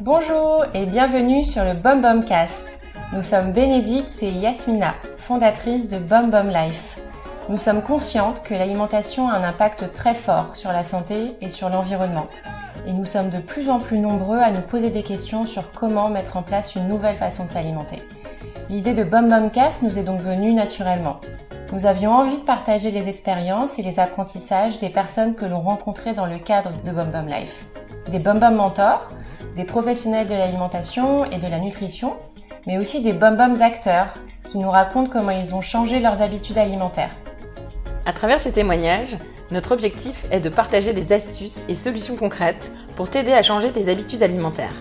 Bonjour et bienvenue sur le Bom Cast. Nous sommes Bénédicte et Yasmina, fondatrices de Bom Life. Nous sommes conscientes que l'alimentation a un impact très fort sur la santé et sur l'environnement. Et nous sommes de plus en plus nombreux à nous poser des questions sur comment mettre en place une nouvelle façon de s'alimenter. L'idée de Bom Cast nous est donc venue naturellement. Nous avions envie de partager les expériences et les apprentissages des personnes que l'on rencontrait dans le cadre de Bom Life. Des Bom mentors, des professionnels de l'alimentation et de la nutrition, mais aussi des Bom Boms acteurs qui nous racontent comment ils ont changé leurs habitudes alimentaires. À travers ces témoignages, notre objectif est de partager des astuces et solutions concrètes pour t'aider à changer tes habitudes alimentaires.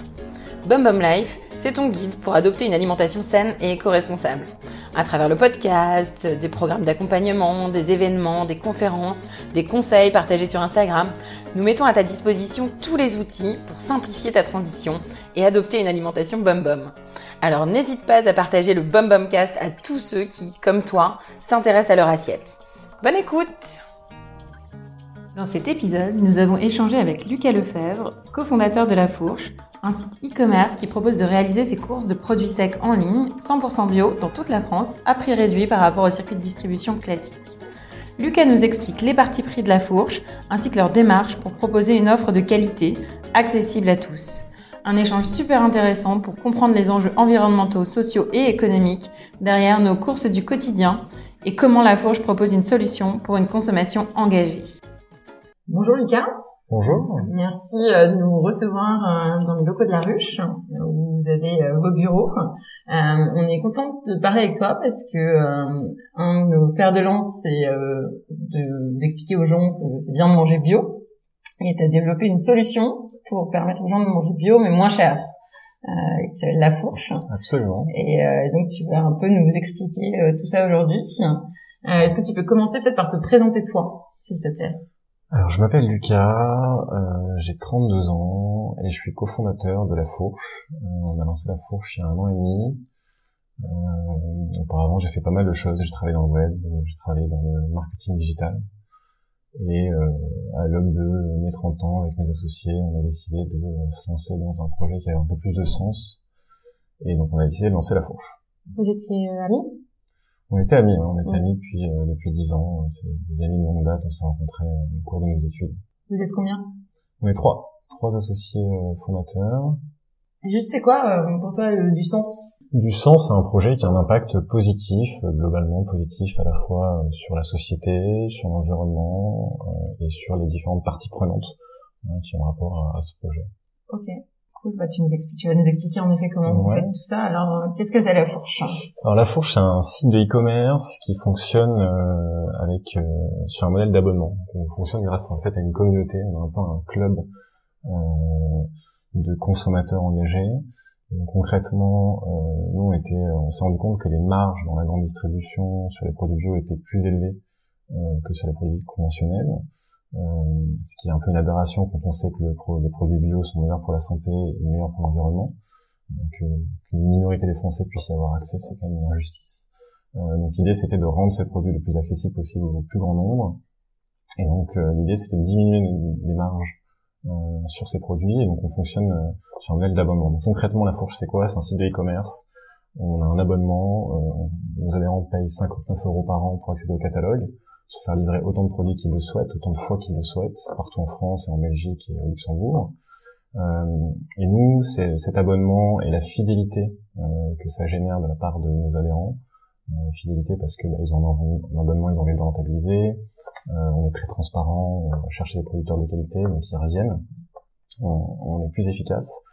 Bum Bum Life, c'est ton guide pour adopter une alimentation saine et éco-responsable. À travers le podcast, des programmes d'accompagnement, des événements, des conférences, des conseils partagés sur Instagram, nous mettons à ta disposition tous les outils pour simplifier ta transition et adopter une alimentation Bum Bum. Alors n'hésite pas à partager le Bum Bum Cast à tous ceux qui, comme toi, s'intéressent à leur assiette. Bonne écoute Dans cet épisode, nous avons échangé avec Lucas Lefebvre, cofondateur de La Fourche, un site e-commerce qui propose de réaliser ses courses de produits secs en ligne, 100% bio, dans toute la France, à prix réduit par rapport au circuit de distribution classique. Lucas nous explique les parties prix de la fourche, ainsi que leur démarche pour proposer une offre de qualité, accessible à tous. Un échange super intéressant pour comprendre les enjeux environnementaux, sociaux et économiques derrière nos courses du quotidien et comment la fourche propose une solution pour une consommation engagée. Bonjour Lucas. Bonjour. Merci euh, de nous recevoir euh, dans les locaux de la ruche où vous avez euh, vos bureaux. on est content de parler avec toi parce que un de nos fers de lance c'est d'expliquer aux gens que c'est bien de manger bio et tu as développé une solution pour permettre aux gens de manger bio mais moins cher. Euh, qui s'appelle La Fourche. Absolument. Et donc tu vas un peu nous expliquer tout ça aujourd'hui. Est-ce que tu peux commencer peut-être par te présenter toi, s'il te plaît? Alors, je m'appelle Lucas, euh, j'ai 32 ans et je suis cofondateur de La Fourche. Euh, on a lancé La Fourche il y a un an et demi. Euh, auparavant, j'ai fait pas mal de choses. J'ai travaillé dans le web, j'ai travaillé dans le marketing digital. Et à l'aube de mes 30 ans, avec mes associés, on a décidé de se lancer dans un projet qui avait un peu plus de sens. Et donc, on a décidé de lancer La Fourche. Vous étiez amis? On était amis, on était amis depuis euh, depuis dix ans. C'est des amis de longue date. On s'est rencontrés euh, au cours de nos études. Vous êtes combien? On est trois, trois associés euh, fondateurs. Juste, c'est quoi pour toi du sens? Du sens, c'est un projet qui a un impact positif, globalement positif à la fois sur la société, sur l'environnement et sur les différentes parties prenantes hein, qui ont rapport à, à ce projet. Ok. Cool, bah, tu nous expliques, tu vas nous expliquer en effet comment vous faites tout ça. Alors, euh, qu'est-ce que c'est la fourche? Alors la fourche, c'est un site de e-commerce qui fonctionne euh, avec euh, sur un modèle d'abonnement. On fonctionne grâce en fait à une communauté, on a un peu un club de consommateurs engagés. Donc, concrètement, nous on était, on s'est rendu compte que les marges dans la grande distribution sur les produits bio étaient plus élevées que sur les produits conventionnels. Euh, ce qui est un peu une aberration quand on sait que le les produits bio sont meilleurs pour la santé et meilleurs pour l'environnement. Euh, qu'une minorité des Français puisse y avoir accès, c'est quand même une injustice. Euh, donc l'idée c'était de rendre ces produits le plus accessibles possible au plus grand nombre. Et donc l'idée c'était de diminuer les marges sur ces produits. Et donc on fonctionne sur un modèle d'abonnement. Donc concrètement la fourche c'est quoi? C'est un site de e-commerce. On a un abonnement. nos adhérents payent 59 euros par an pour accéder au catalogue se faire livrer autant de produits qu'ils le souhaitent, autant de fois qu'ils le souhaitent, partout en France et en Belgique et au Luxembourg. Euh, et nous, cet abonnement et la fidélité euh, que ça génère de la part de nos adhérents, euh, fidélité parce que bah, ils ont un, abonnement, ils ont envie de rentabiliser, euh, on est très transparent, on va chercher des producteurs de qualité, donc ils reviennent, on, on est plus efficace.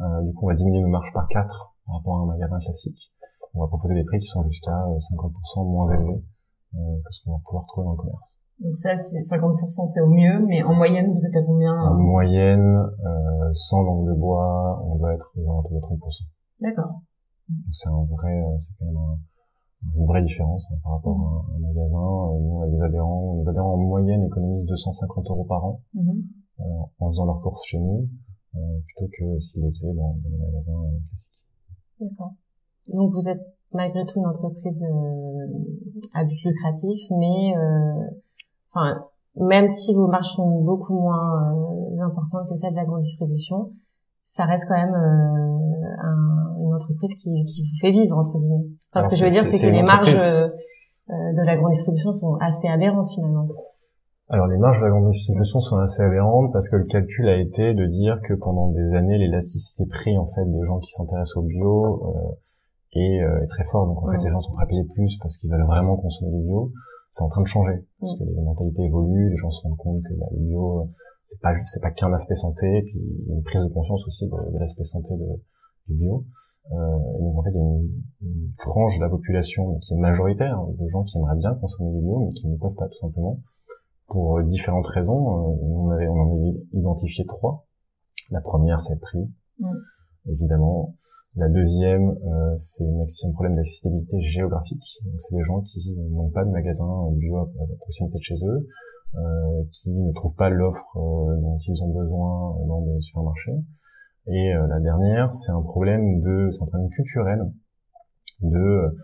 Euh, du coup, on va diminuer nos marges par 4 par rapport à un magasin classique. On va proposer des prix qui sont jusqu'à 50% moins élevés euh, que ce qu'on va pouvoir trouver dans le commerce. Donc ça, c'est 50%, c'est au mieux, mais en moyenne, vous êtes à combien En moyenne, euh, sans langue de bois, on doit être aux alentours de 30%. D'accord. Donc c'est un vrai, euh, c'est quand même une vraie différence hein, par rapport à un magasin. Euh, nous, on a des adhérents, nos adhérents en moyenne économisent 250 euros par an mmh. euh, en faisant leurs courses chez nous, euh, plutôt que s'ils les faisaient dans, dans des magasins classiques. D'accord. Donc vous êtes malgré tout une entreprise euh, à but lucratif, mais euh, enfin, même si vos marges sont beaucoup moins euh, importantes que celles de la grande distribution, ça reste quand même un, une entreprise qui, qui vous fait vivre entre guillemets. Enfin, ce que je veux dire, c'est que les marges de la grande distribution sont assez aberrantes finalement. Alors les marges de la grande distribution sont assez aberrantes parce que le calcul a été de dire que pendant des années l'élasticité prix en fait des gens qui s'intéressent au bio est, euh, est, très fort. Donc en fait les gens sont prêts à payer plus parce qu'ils veulent vraiment consommer du bio. C'est en train de changer parce que les mentalités évoluent les gens se rendent compte que bah, le bio c'est pas c'est pas qu'un aspect santé. Puis il y a une prise de conscience aussi de, l'aspect santé de, du bio. Euh, et donc en fait il y a une, une, frange de la population qui est majoritaire de gens qui aimeraient bien consommer du bio mais qui ne peuvent pas tout simplement pour euh, différentes raisons. Euh, on, avait, on en avait identifié trois. La première, c'est le prix, mm. Évidemment. La deuxième, euh, c'est un problème d'accessibilité géographique. C'est des gens qui n'ont pas de magasin bio à, proximité de chez eux, euh, qui ne trouvent pas l'offre dont ils ont besoin dans des supermarchés. Et la dernière, c'est un problème de, c'est un problème culturel de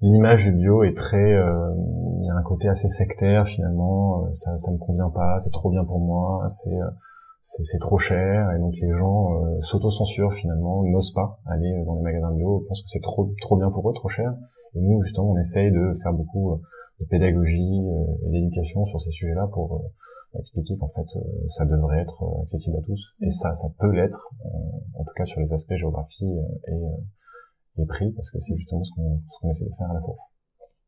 l'image du bio est très, euh, il y a un côté assez sectaire finalement. Euh, ça, ça me convient pas, c'est trop bien pour moi, c'est euh, c'est trop cher et donc les gens euh, s'auto-censurent finalement, n'osent pas aller dans les magasins bio, pensent que c'est trop trop bien pour eux, trop cher. Et nous justement on essaye de faire beaucoup de pédagogie et d'éducation sur ces sujets-là pour expliquer qu'en fait ça devrait être accessible à tous et ça ça peut l'être en tout cas sur les aspects géographie et et prix parce que c'est justement ce qu'on ce qu'on essaie de faire à la fois.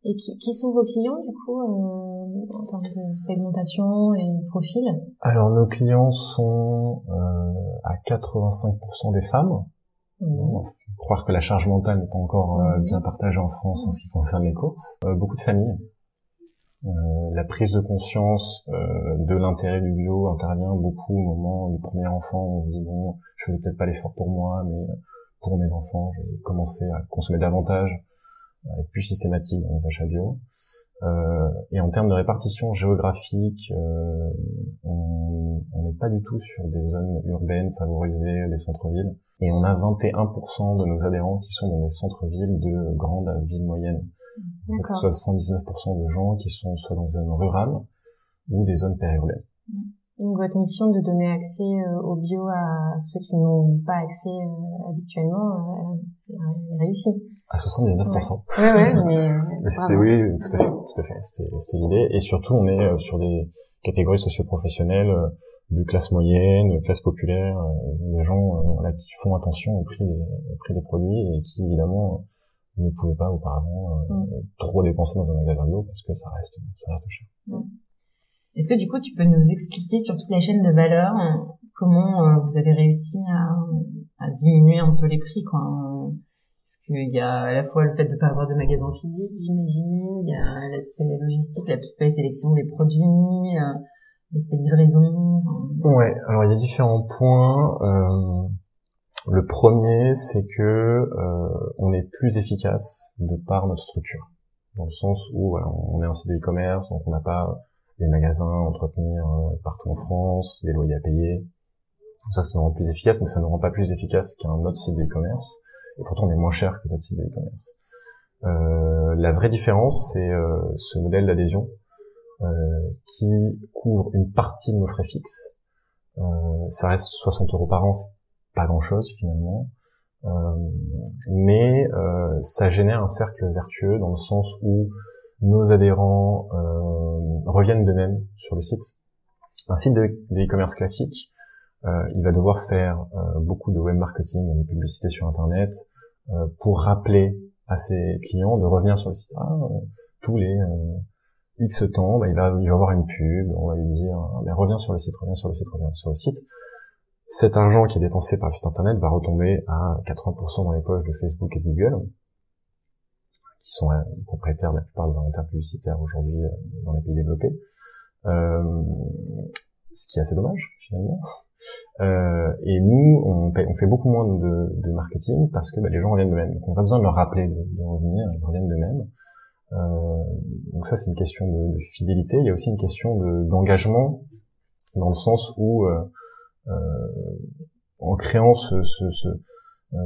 Et qui, qui sont vos clients du coup euh, en termes de segmentation et de profil? Alors nos clients sont euh, à 85% des femmes. On croire que la charge mentale n'est pas encore euh, bien partagée en France en ce qui concerne les courses. Euh, beaucoup de familles. Euh, la prise de conscience de l'intérêt du bio intervient beaucoup au moment du premier enfant. On se dit bon, je faisais peut-être pas l'effort pour moi, mais pour mes enfants. J'ai commencé à consommer davantage, être plus systématique dans les achats bio. Euh, et en termes de répartition géographique, euh, on n'est pas du tout sur des zones urbaines favorisées, des centres-villes. Et on a 21% de nos adhérents qui sont dans des centres-villes de grandes villes moyennes. Donc 79% de gens qui sont soit dans des zones rurales ou des zones périurbaines. Mmh. Donc votre mission de donner accès euh, au bio à ceux qui n'ont pas accès euh, habituellement, euh, elle est réussie. À 79%. Ouais, ouais, mais. c'était oui, tout à fait, tout à fait. C'était, c'était l'idée. Et surtout, on est sur des catégories socio-professionnelles de classe moyenne, de classe populaire, des gens voilà, qui font attention au prix des, au prix des produits et qui évidemment ne pouvaient pas auparavant mm. trop dépenser dans un magasin bio parce que ça reste, ça reste cher. Mm. Est-ce que du coup, tu peux nous expliquer sur toute la chaîne de valeur comment euh, vous avez réussi à, à, diminuer un peu les prix, quoi Parce qu'il y a à la fois le fait de pas avoir de magasin physique, j'imagine, il y a l'aspect logistique, la sélection des produits, euh, l'aspect livraison. Ouais, alors il y a différents points. Euh, le premier, c'est que euh, on est plus efficace de par notre structure, dans le sens où voilà, on est un site de e-commerce, donc on n'a pas des magasins à entretenir euh, partout en France, des loyers à payer. Ça, ça nous rend plus efficace, mais ça ne rend pas plus efficace qu'un autre site de e-commerce. Et pourtant, on est moins cher que d'autres sites de e-commerce. Euh, la vraie différence, c'est euh, ce modèle d'adhésion euh, qui couvre une partie de nos frais fixes. Euh, ça reste 60 euros par an, c'est pas grand-chose finalement. mais ça génère un cercle vertueux dans le sens où nos adhérents euh, reviennent de même sur le site. Un site de e-commerce classique, euh, il va devoir faire euh, beaucoup de web marketing, de publicité sur Internet, pour rappeler à ses clients de revenir sur le site. Ah, tous les X temps, bah, il va il va avoir une pub, on va lui dire ah, reviens sur le site, reviens sur le site, reviens sur le site. Cet argent qui est dépensé par le site internet va retomber à 80% dans les poches de Facebook et Google qui sont euh, propriétaires de la plupart des inventaires publicitaires aujourd'hui euh, dans les pays développés. Euh, ce qui est assez dommage finalement. Euh, et nous, on, fait beaucoup moins de, marketing parce que bah, les gens reviennent de même. Donc on n'a pas besoin de leur rappeler de, revenir, ils reviennent de même. Euh, donc ça, c'est une question de, fidélité. Il y a aussi une question d'engagement dans le sens où, euh, en créant ce, ce, ce,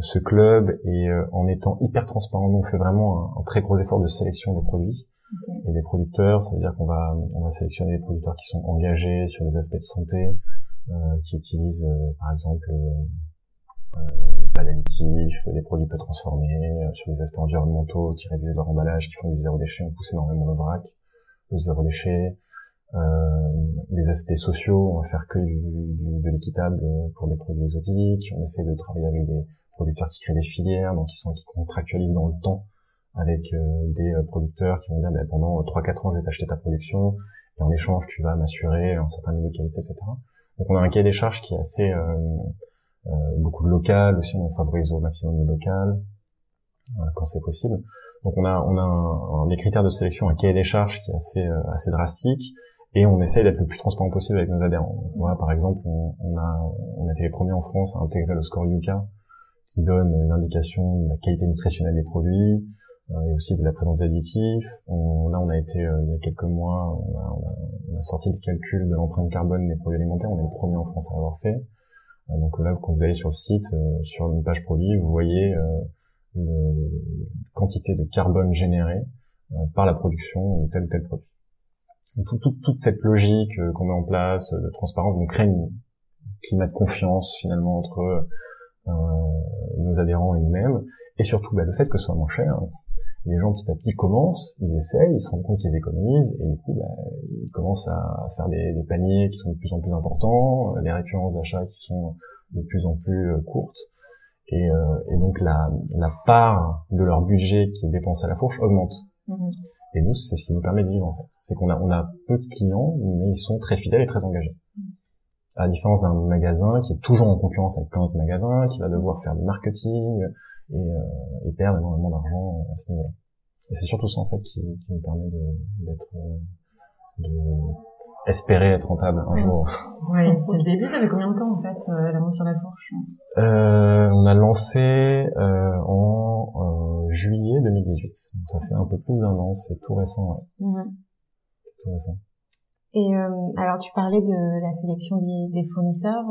ce club et euh, en étant hyper transparent, nous on fait vraiment un, très gros effort de sélection des produits et des producteurs, ça veut dire qu'on va on va sélectionner des producteurs qui sont engagés sur des aspects de santé, qui utilisent par exemple pas d'additifs, des produits peu transformés, sur des aspects environnementaux qui réduisent leur emballage, qui font du zéro déchet, on pousse énormément le vrac, le zéro déchet, euh, des aspects sociaux, on va faire que du, du, de l'équitable pour des produits exotiques, on essaie de travailler avec des producteurs qui créent des filières, donc qui sont qui contractualisent dans le temps avec euh, des euh, producteurs qui vont dire ben, pendant 3-4 ans je vais t'acheter ta production et en échange tu vas m'assurer un certain niveau de qualité, etc. Donc on a un cahier des charges qui est assez euh, beaucoup local aussi, on favorise au maximum le local quand c'est possible. Donc on a on a des critères de sélection, un cahier des charges qui est assez assez drastique et on essaye d'être le plus transparent possible avec nos adhérents. Voilà, par exemple, on, on, a on a été les premiers en France à intégrer le score Yuka, qui donne une indication de la qualité nutritionnelle des produits euh, et aussi de la présence d'additifs. On, là, on a été euh, il y a quelques mois, on a, on, a, on a, sorti le calcul de l'empreinte carbone des produits alimentaires. On est le premier en France à l'avoir fait. Euh, donc là, quand vous allez sur le site, sur une page produit, vous voyez la quantité de carbone générée par la production de tel ou tel produit toute cette logique qu'on met en place de transparence, on crée un climat de confiance finalement entre nos adhérents et nous-mêmes, et surtout bah, le fait que ce soit moins cher. Les gens petit à petit commencent, ils essayent, ils se rendent compte qu'ils économisent, et du coup bah, ils commencent à faire des, des, paniers qui sont de plus en plus importants, les récurrences d'achat qui sont de plus en plus courtes, et, et donc la, la part de leur budget qui est dépensé à la fourche augmente. Mmh. Et nous, c'est ce qui nous permet de vivre en fait. C'est qu'on a, on a peu de clients, mais ils sont très fidèles et très engagés. À la différence d'un magasin qui est toujours en concurrence avec plein d'autres magasins, qui va devoir faire du marketing et, euh, et perdre énormément d'argent à ce niveau-là. Et c'est surtout ça en fait qui, qui nous permet d'être, euh, de, espérer être rentable un jour. Oui, c'est le début. Ça fait combien de temps en fait euh, l'aventure la fourche? Euh, On a lancé euh, en euh, juillet 2018. Ça fait un peu plus d'un an. C'est tout récent. Ouais. Mm-hmm. Tout récent. Et euh, alors tu parlais de la sélection des, fournisseurs.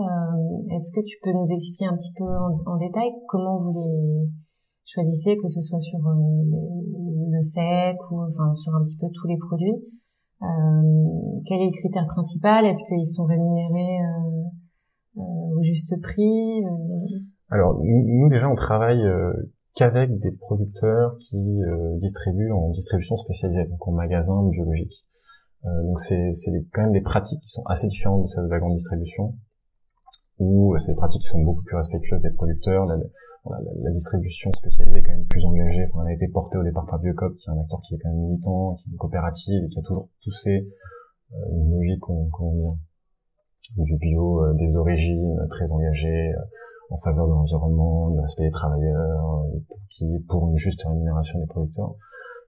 Est-ce que tu peux nous expliquer un petit peu en, détail comment vous les choisissez, que ce soit sur le, le sec ou enfin sur un petit peu tous les produits euh, quel est le critère principal? Est-ce qu'ils sont rémunérés euh, euh, au juste prix Alors nous déjà on travaille qu'avec des producteurs qui distribuent en distribution spécialisée, donc en magasin biologique. Donc c'est quand même des pratiques qui sont assez différentes de celles de la grande distribution, où c'est des pratiques qui sont beaucoup plus respectueuses des producteurs. La, la, distribution spécialisée est quand même plus engagée. Enfin, elle a été portée au départ par Biocop, qui est un acteur qui est quand même militant, qui est une coopérative et qui a toujours poussé euh, une logique, comment dire, du bio, euh, des origines, euh, très engagée en faveur de l'environnement, du respect des travailleurs, qui pour une juste rémunération des producteurs.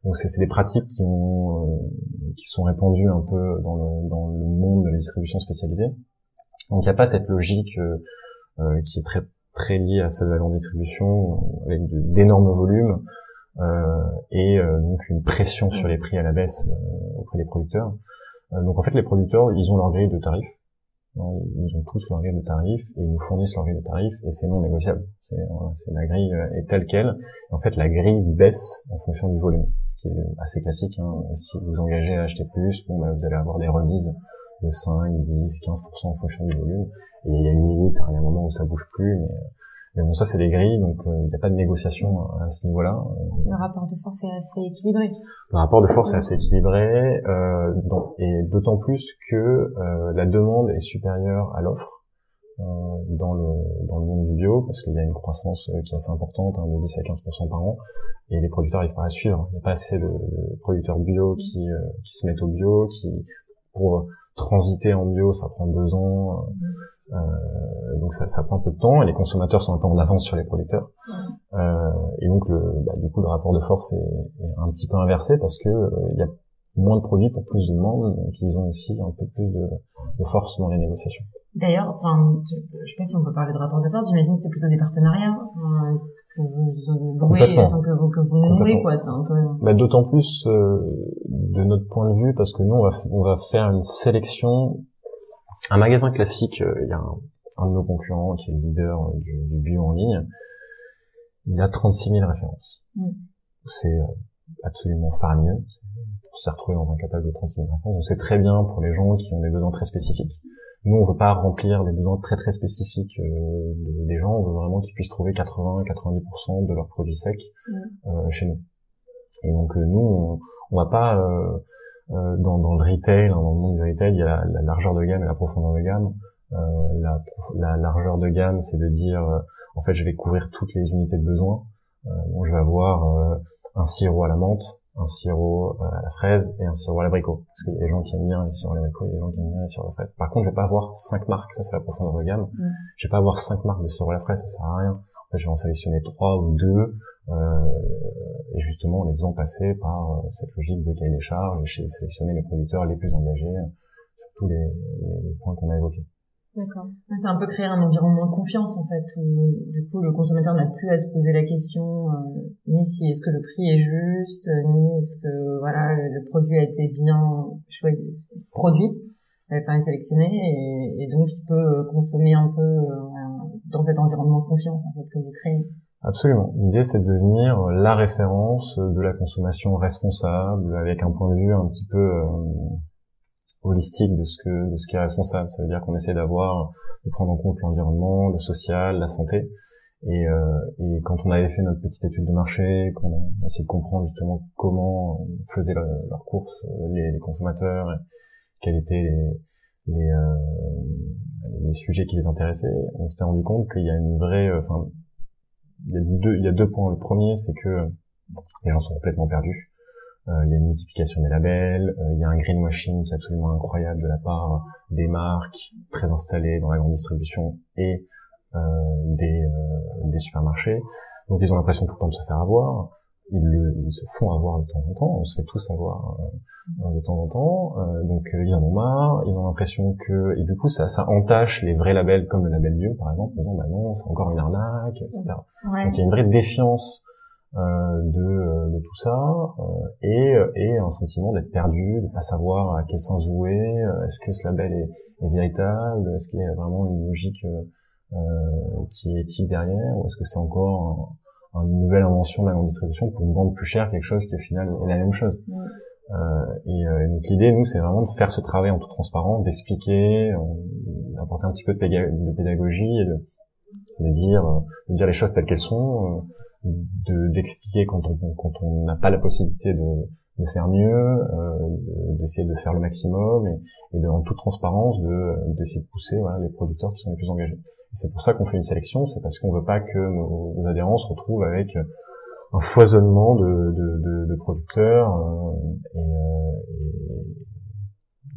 Donc c'est des pratiques qui ont qui sont répandues un peu dans le monde de la distribution spécialisée. Donc il n'y a pas cette logique euh, qui est très très lié à celle de la grande distribution, avec d'énormes volumes euh, et euh, donc une pression sur les prix à la baisse euh, auprès des producteurs. donc en fait, les producteurs, ils ont leur grille de tarifs. Ils ont tous leur grille de tarifs et ils nous fournissent leur grille de tarifs et c'est non négociable. C'est la grille est telle quelle. En fait, la grille baisse en fonction du volume, ce qui est assez classique. Hein. Si vous vous engagez à acheter plus, bon, bah, vous allez avoir des remises de 5, 10, 15% en fonction du volume. Et il y a une limite, il y a un moment où ça bouge plus, mais, mais bon, ça c'est des grilles, donc euh, il n'y a pas de négociation à ce niveau-là. Le rapport de force est assez équilibré. Le rapport de force est assez équilibré, euh, donc, et d'autant plus que euh, la demande est supérieure à l'offre. Euh, dans le dans le monde du bio parce qu'il y a une croissance qui est assez importante hein, de 10 à 15% par an et les producteurs n'arrivent pas à suivre il n'y a pas assez de, de producteurs bio qui qui se mettent au bio qui pour transiter en bio, ça prend deux ans, euh, donc ça, ça, prend un peu de temps, et les consommateurs sont un peu en avance sur les producteurs. Euh, et donc, le, bah, du coup, le rapport de force est, est un petit peu inversé parce que euh, il y a moins de produits pour plus de demandes, donc ils ont aussi un peu plus de, de force dans les négociations. D'ailleurs, enfin, je sais pas si on peut parler de rapport de force. J'imagine que c'est plutôt des partenariats euh, que vous louez, enfin que, que vous nouez, quoi. C'est un peu. Bah, D'autant plus euh, de notre point de vue, parce que nous, on va, on va faire une sélection. Un magasin classique, euh, il y a un, un, de nos concurrents qui est le leader du, du bio en ligne. Il a 36 000 références. Mm. C'est absolument faramineux s'y retrouver dans un catalogue de 36 000 références. Donc c'est très bien pour les gens qui ont des besoins très spécifiques. Nous, on veut pas remplir des besoins très très spécifiques euh, des gens. On veut vraiment qu'ils puissent trouver 80-90% de leurs produits secs euh, chez nous. Et donc euh, nous, on, on va pas euh, euh, dans, dans, le retail, hein, dans le monde du retail, il y a la, la largeur de gamme et la profondeur de gamme. La, la, largeur de gamme, c'est de dire, en fait, je vais couvrir toutes les unités de besoin. bon, je vais avoir un sirop à la menthe, un sirop euh, à la fraise et un sirop à l'abricot. Parce qu'il y a des gens qui aiment bien les sirops à l'abricot, il y a des gens qui aiment bien les sirops à la fraise. Par contre, je vais pas avoir cinq marques, ça c'est la profondeur de gamme. Mm. Je vais pas avoir cinq marques de sirop à la fraise, ça sert à rien. En fait, je vais en sélectionner trois ou deux, euh, et justement en les faisant passer par euh, cette logique de cahier des charges, et sélectionner les producteurs les plus engagés euh, sur tous les, points qu'on a évoqués. D'accord. C'est un peu créer un environnement de confiance en fait où du coup le consommateur n'a plus à se poser la question euh, ni si est-ce que le prix est juste, ni est-ce que voilà le, produit a été bien choisi, produit, enfin sélectionné et, et, donc il peut consommer un peu euh, dans cet environnement de confiance en fait que vous créez. Absolument. L'idée c'est de devenir la référence de la consommation responsable avec un point de vue un petit peu euh, holistique de ce que de ce qui est responsable. Ça veut dire qu'on essaie d'avoir de prendre en compte l'environnement, le social, la santé. Et, euh, et quand on avait fait notre petite étude de marché, qu'on a essayé de comprendre justement comment faisaient leurs courses les, consommateurs, quels étaient les euh, les sujets qui les intéressaient, on s'était rendu compte qu'il y a une vraie, euh, enfin, il y a deux, il y a deux points. Le premier, c'est que les gens sont complètement perdus. Euh, il y a une multiplication des labels, euh, il y a un greenwashing qui absolument incroyable de la part des marques très installées dans la grande distribution et euh, des, des supermarchés. Donc ils ont l'impression tout le temps de se faire avoir. Ils, le, ils se font avoir de temps en temps. On se fait tous avoir de temps en temps. donc ils en ont marre. Ils ont l'impression que et du coup ça, ça entache les vrais labels comme le label bio par exemple. Ils disant bah non c'est encore une arnaque, etc. Donc il y a une vraie défiance euh, de, euh, de, tout ça euh, et, et un sentiment d'être perdu, de pas savoir à quel sens vouer, est-ce que ce label est, est véritable, est-ce qu'il y a vraiment une logique qui est éthique derrière, ou est-ce que c'est encore une nouvelle invention de la grande distribution pour vendre plus cher quelque chose qui au final est la même chose. Euh, et, et, donc l'idée, nous, c'est vraiment de faire ce travail en toute transparence, d'expliquer, d'apporter un petit peu de, pédagogie et de, de dire, de dire les choses telles qu'elles sont, de d'expliquer quand on quand on n'a pas la possibilité de de faire mieux, euh, d'essayer de faire le maximum et, et de, en toute transparence de d'essayer de pousser voilà, les producteurs qui sont les plus engagés. C'est pour ça qu'on fait une sélection, c'est parce qu'on veut pas que nos, adhérents se retrouvent avec un foisonnement de, de, de, de producteurs euh, et, euh,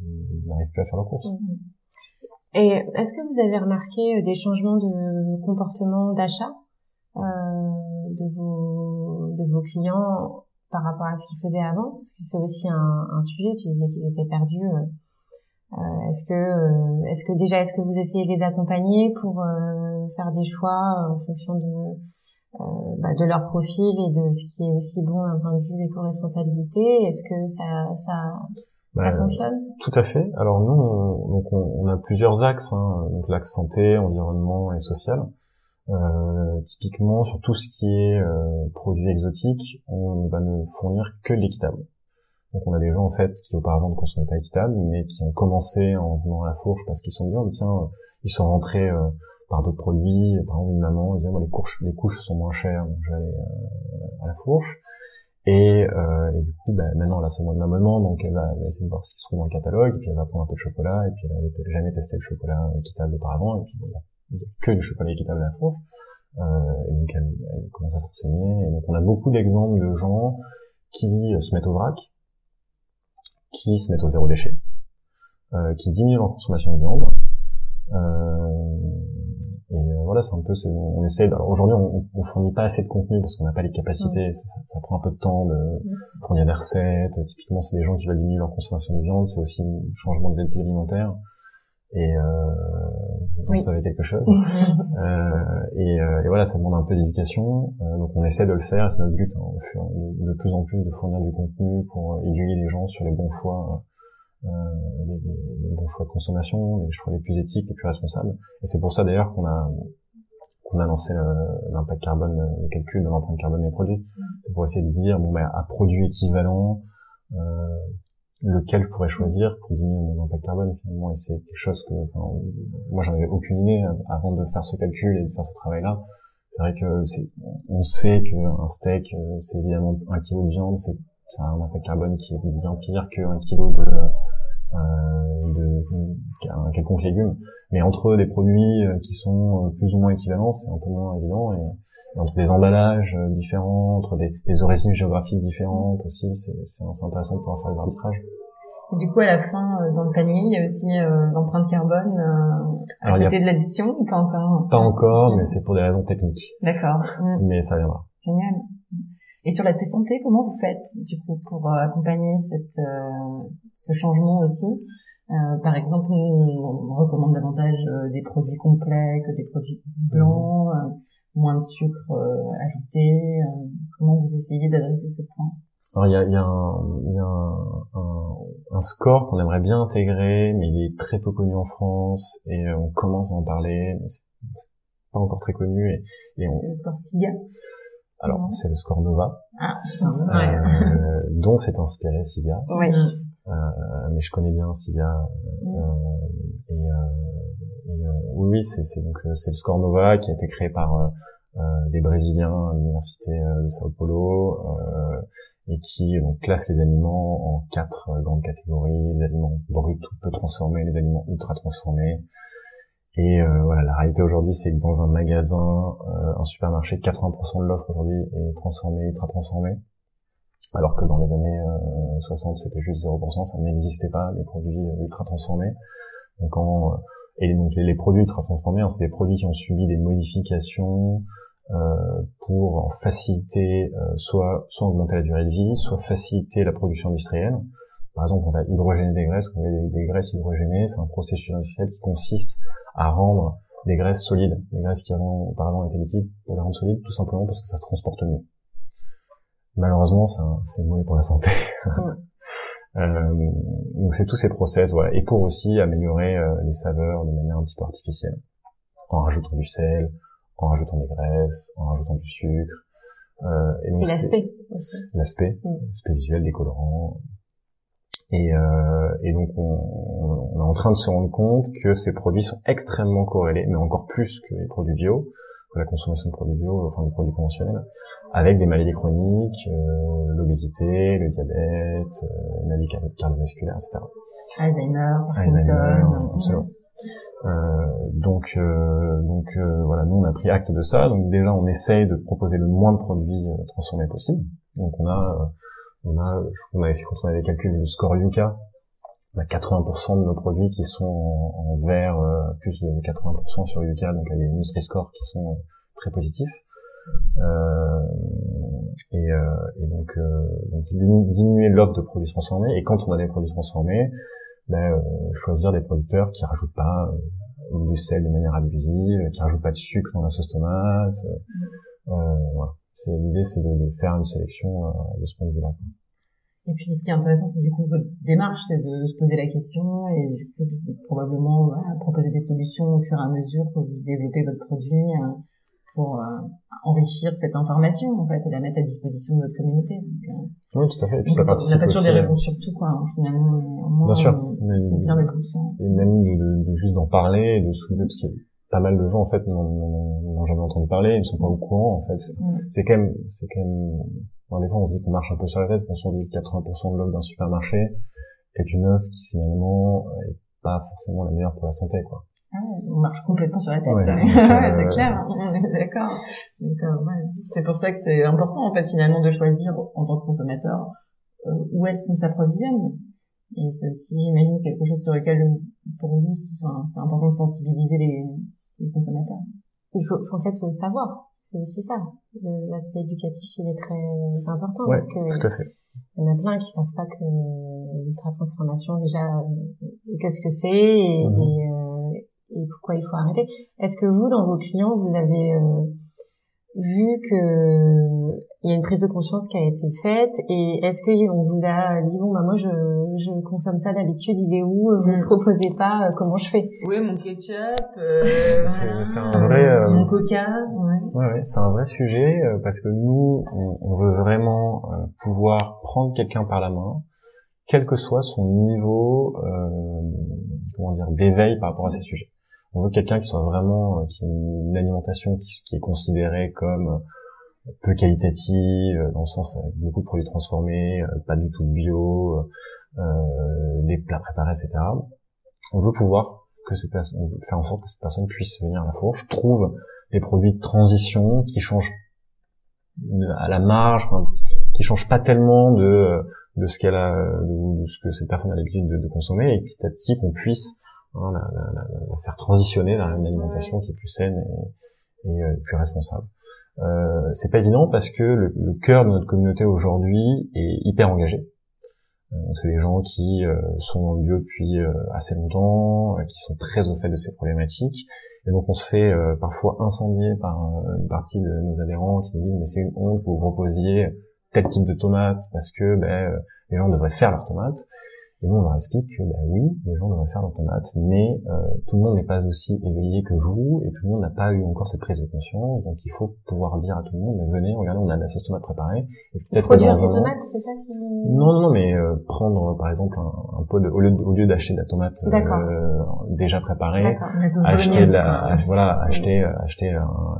et n'arrivent plus à faire leur course. Et est-ce que vous avez remarqué euh, des changements de comportement d'achat euh, de vos de vos clients par rapport à ce qu'ils faisaient avant parce que c'est aussi un, un, sujet tu disais qu'ils étaient perdus euh, euh est-ce que euh, est-ce que déjà est-ce que vous essayez de les accompagner pour euh, faire des choix en fonction de bah, de leur profil et de ce qui est aussi bon d'un point de vue éco-responsabilité? Est-ce que ça ça ça bah, fonctionne? Tout à fait. Alors nous, on, donc on, on, a plusieurs axes, hein, donc l'axe santé, environnement et social. Euh, typiquement, sur tout ce qui est euh, produits exotiques, on va ne fournir que l'équitable. Donc on a des gens en fait qui auparavant ne consommaient pas équitable, mais qui ont commencé en venant à la fourche parce qu'ils sont dit oh mais tiens, ils sont rentrés euh, par d'autres produits, par exemple une maman, ils disent les couches les couches sont moins chères, donc j'allais à la fourche. Et, euh, et, du coup, bah, maintenant, là, c'est moins de l'abonnement, donc elle va, elle va, essayer de voir ce qui se trouve dans le catalogue, et puis elle va prendre un peu de chocolat, et puis elle n'avait jamais testé le chocolat équitable auparavant, et puis que du chocolat équitable à la fourche. Euh, et donc elle, elle, commence à s'enseigner. Et donc on a beaucoup d'exemples de gens qui se mettent au vrac, qui se mettent au zéro déchet, euh, qui diminuent leur consommation de viande. Euh, et euh, voilà, c'est un peu, on essaie. Alors aujourd'hui, on, on fournit pas assez de contenu parce qu'on n'a pas les capacités. Ça, ça, ça, prend un peu de temps de fournir des recettes. Typiquement, c'est des gens qui veulent diminuer leur consommation de viande. C'est aussi le changement des habitudes alimentaires et euh, vous savez quelque chose. euh, et, euh, et, voilà, ça demande un peu d'éducation. Euh, donc on essaie de le faire, c'est notre but, hein, de, de, plus en plus de fournir du contenu pour aiguiller les gens sur les bons choix, euh, les, les, bons choix de consommation, les choix les plus éthiques, les plus responsables. Et c'est pour ça d'ailleurs qu'on a qu'on a lancé l'impact carbone, le calcul de l'empreinte carbone des produits. C'est pour essayer de dire bon ben à produit équivalent, lequel je pourrais choisir pour diminuer mon impact carbone finalement et c'est quelque chose que moi j'en avais aucune idée avant de faire ce calcul et de faire ce travail là c'est vrai que c'est on sait qu'un steak c'est évidemment un kilo de viande c'est ça a un impact carbone qui est bien pire qu'un kilo de euh, de un quelconque légume mais entre des produits euh, qui sont euh, plus ou moins équivalents c'est un peu moins évident et, entre des emballages différents entre des, des origines géographiques différentes aussi c'est intéressant de pouvoir faire des arbitrages et du coup, à la fin, dans le panier, il y a aussi l'empreinte carbone à côté de l'addition ou pas encore? Pas encore, mais c'est pour des raisons techniques. D'accord. Mais ça viendra. Génial. Et sur l'aspect santé, comment vous faites du coup pour euh, accompagner cette, euh, ce changement aussi? Euh, Par exemple, on, recommande davantage des produits complets que des produits blancs, moins de sucre ajouté. comment vous essayez d'adresser ce point? Alors il y a, y a, un, y a un, un, score qu'on aimerait bien intégrer, mais il est très peu connu en France et on commence à en parler, mais c'est pas encore très connu. Et, et c'est le score SIGA. Alors, c'est le score Nova, ah, euh, dont s'est inspiré Siga. Oui. Euh, mais je connais bien Siga. Mm. Euh, et, euh, et euh, oui, oui, c'est, c'est donc c'est le score Nova qui a été créé par des Brésiliens à l'université de Sao Paulo et qui donc classe les aliments en quatre grandes catégories les aliments bruts ou peu transformés, les aliments ultra transformés, et euh, voilà, la réalité aujourd'hui, c'est que dans un magasin, euh, un supermarché, 80% de l'offre aujourd'hui est transformée, ultra transformée. Alors que dans les années 60, euh, c'était juste 0%, ça n'existait pas, les produits ultra transformés. Donc en, et donc les, produits ultra transformés, hein, c'est des produits qui ont subi des modifications pour faciliter, soit, soit augmenter la durée de vie, soit faciliter la production industrielle. Par exemple, on va hydrogéner des graisses. on met des, graisses hydrogénées, c'est un processus industriel qui consiste à rendre des graisses solides, des graisses qui avant, auparavant étaient liquides, pour les rendre solides, tout simplement parce que ça se transporte mieux. Malheureusement, c'est mauvais pour la santé. euh, donc c'est tous ces process, voilà, et pour aussi améliorer euh, les saveurs de manière un petit peu artificielle, en rajoutant du sel, en rajoutant des graisses, en rajoutant du sucre. Euh, et, et l'aspect aussi. L'aspect, mm. l'aspect visuel, des colorants, et, euh, et donc on, on, est en train de se rendre compte que ces produits sont extrêmement corrélés, mais encore plus que les produits bio, que la consommation de produits bio, enfin des produits conventionnels, avec des maladies chroniques, euh, l'obésité, le diabète, euh, les maladies cardiovasculaires, etc. Alzheimer, Alzheimer, absolument. Euh, donc, euh, donc euh, voilà, nous on a pris acte de ça. Donc déjà, on essaye de proposer le moins de produits transformés possible. Donc on a on a, on avait fait quand on avait calculé le score Yuka, on a 80% de nos produits qui sont en, vert, euh, plus de 80% sur Yuka, donc il y a des Nutri-Score qui sont euh, très positifs. Euh, et, euh, et, donc, euh, donc diminuer l'offre de produits transformés. Et quand on a des produits transformés, ben, choisir des producteurs qui rajoutent pas du sel de manière abusive, qui rajoutent pas de sucre dans la sauce tomate. voilà. C'est l'idée, c'est de, faire une sélection euh, de ce point de vue-là. Et puis, ce qui est intéressant, c'est du coup votre démarche, c'est de se poser la question et du coup probablement proposer des solutions au fur et à mesure que vous développez votre produit euh, pour euh, enrichir cette information en fait et la mettre à disposition de votre communauté. oui, tout à fait. Et puis ça participe on n'a pas toujours des réponses sur tout, quoi. Hein, finalement, bien sûr. C'est bien d'être conscient. Et même de, de, juste d'en parler, de soulever parce qu'il pas mal de gens en fait n'ont jamais entendu parler, ils ne sont pas au courant en fait. C'est quand même, c'est quand même. Bon, des fois, on se dit qu'on marche un peu sur la tête, qu'on se dit que 80% de l'offre d'un supermarché est une offre qui finalement est pas forcément la meilleure pour la santé, quoi. Ah on marche complètement sur la tête. Ouais, c'est euh, clair, on est d'accord. Ouais. C'est pour ça que c'est important en fait finalement de choisir en tant que consommateur euh, où est-ce qu'on s'approvisionne. Et c'est aussi, j'imagine, quelque chose sur lequel, pour vous, c'est important de sensibiliser les, les consommateurs. Il faut, en fait, faut le savoir. C'est aussi ça. L'aspect éducatif, il est très important parce que tout à fait. il y en a plein qui savent pas que l'ultra transformation déjà euh, qu'est-ce que c'est et, mhm. et, euh, et, pourquoi il faut arrêter. Est-ce que vous, dans vos clients, vous avez euh, vu que il y a une prise de conscience qui a été faite et est-ce que on vous a dit bon bah moi je, je consomme ça d'habitude il est où vous ne mm. proposez pas euh, comment je fais? Oui mon ketchup euh, c'est un vrai euh, mon coca ouais, ouais, c'est un vrai sujet parce que nous on, on veut vraiment pouvoir prendre quelqu'un par la main quel que soit son niveau, comment dire, d'éveil par rapport à ces sujets. On veut quelqu'un qui soit vraiment, qui ait une alimentation qui, qui est considérée comme peu qualitative, euh, dans le sens avec beaucoup de produits transformés, euh, pas du tout bio, euh, des plats préparés, etc. On veut pouvoir que ces personnes, faire en sorte que cette personne puisse venir à la fourche, trouve des produits de transition qui changent à la marge, enfin, qui changent pas tellement de de ce qu'elle a, de, ce que cette personne a l'habitude de, consommer, et petit à petit qu'on puisse hein, la, la, la, faire transitionner vers une alimentation qui est plus saine et, et plus responsable. Euh, c'est pas évident parce que le, le cœur de notre communauté aujourd'hui est hyper engagé. Euh, c'est des gens qui euh, sont dans le bio depuis euh, assez longtemps, qui sont très au fait de ces problématiques. Et donc on se fait parfois incendier par une partie de nos adhérents qui nous disent mais c'est une honte que vous proposiez tel type de tomate parce que ben, les gens devraient faire leurs tomates. Et nous, on leur explique que, bah oui, les gens devraient faire l'automate, mais euh, tout le monde n'est pas aussi éveillé que vous, et tout le monde n'a pas eu encore cette prise de conscience, donc il faut pouvoir dire à tout le monde, mais venez, regardez, on a de la sauce tomate préparée. Et peut-être Produire ces tomates, c'est ça qui... Non, non, non, mais euh, prendre, par exemple, un, un pot de, au lieu, au lieu d'acheter de la tomate euh, déjà préparée, acheter la, voilà, acheter, acheter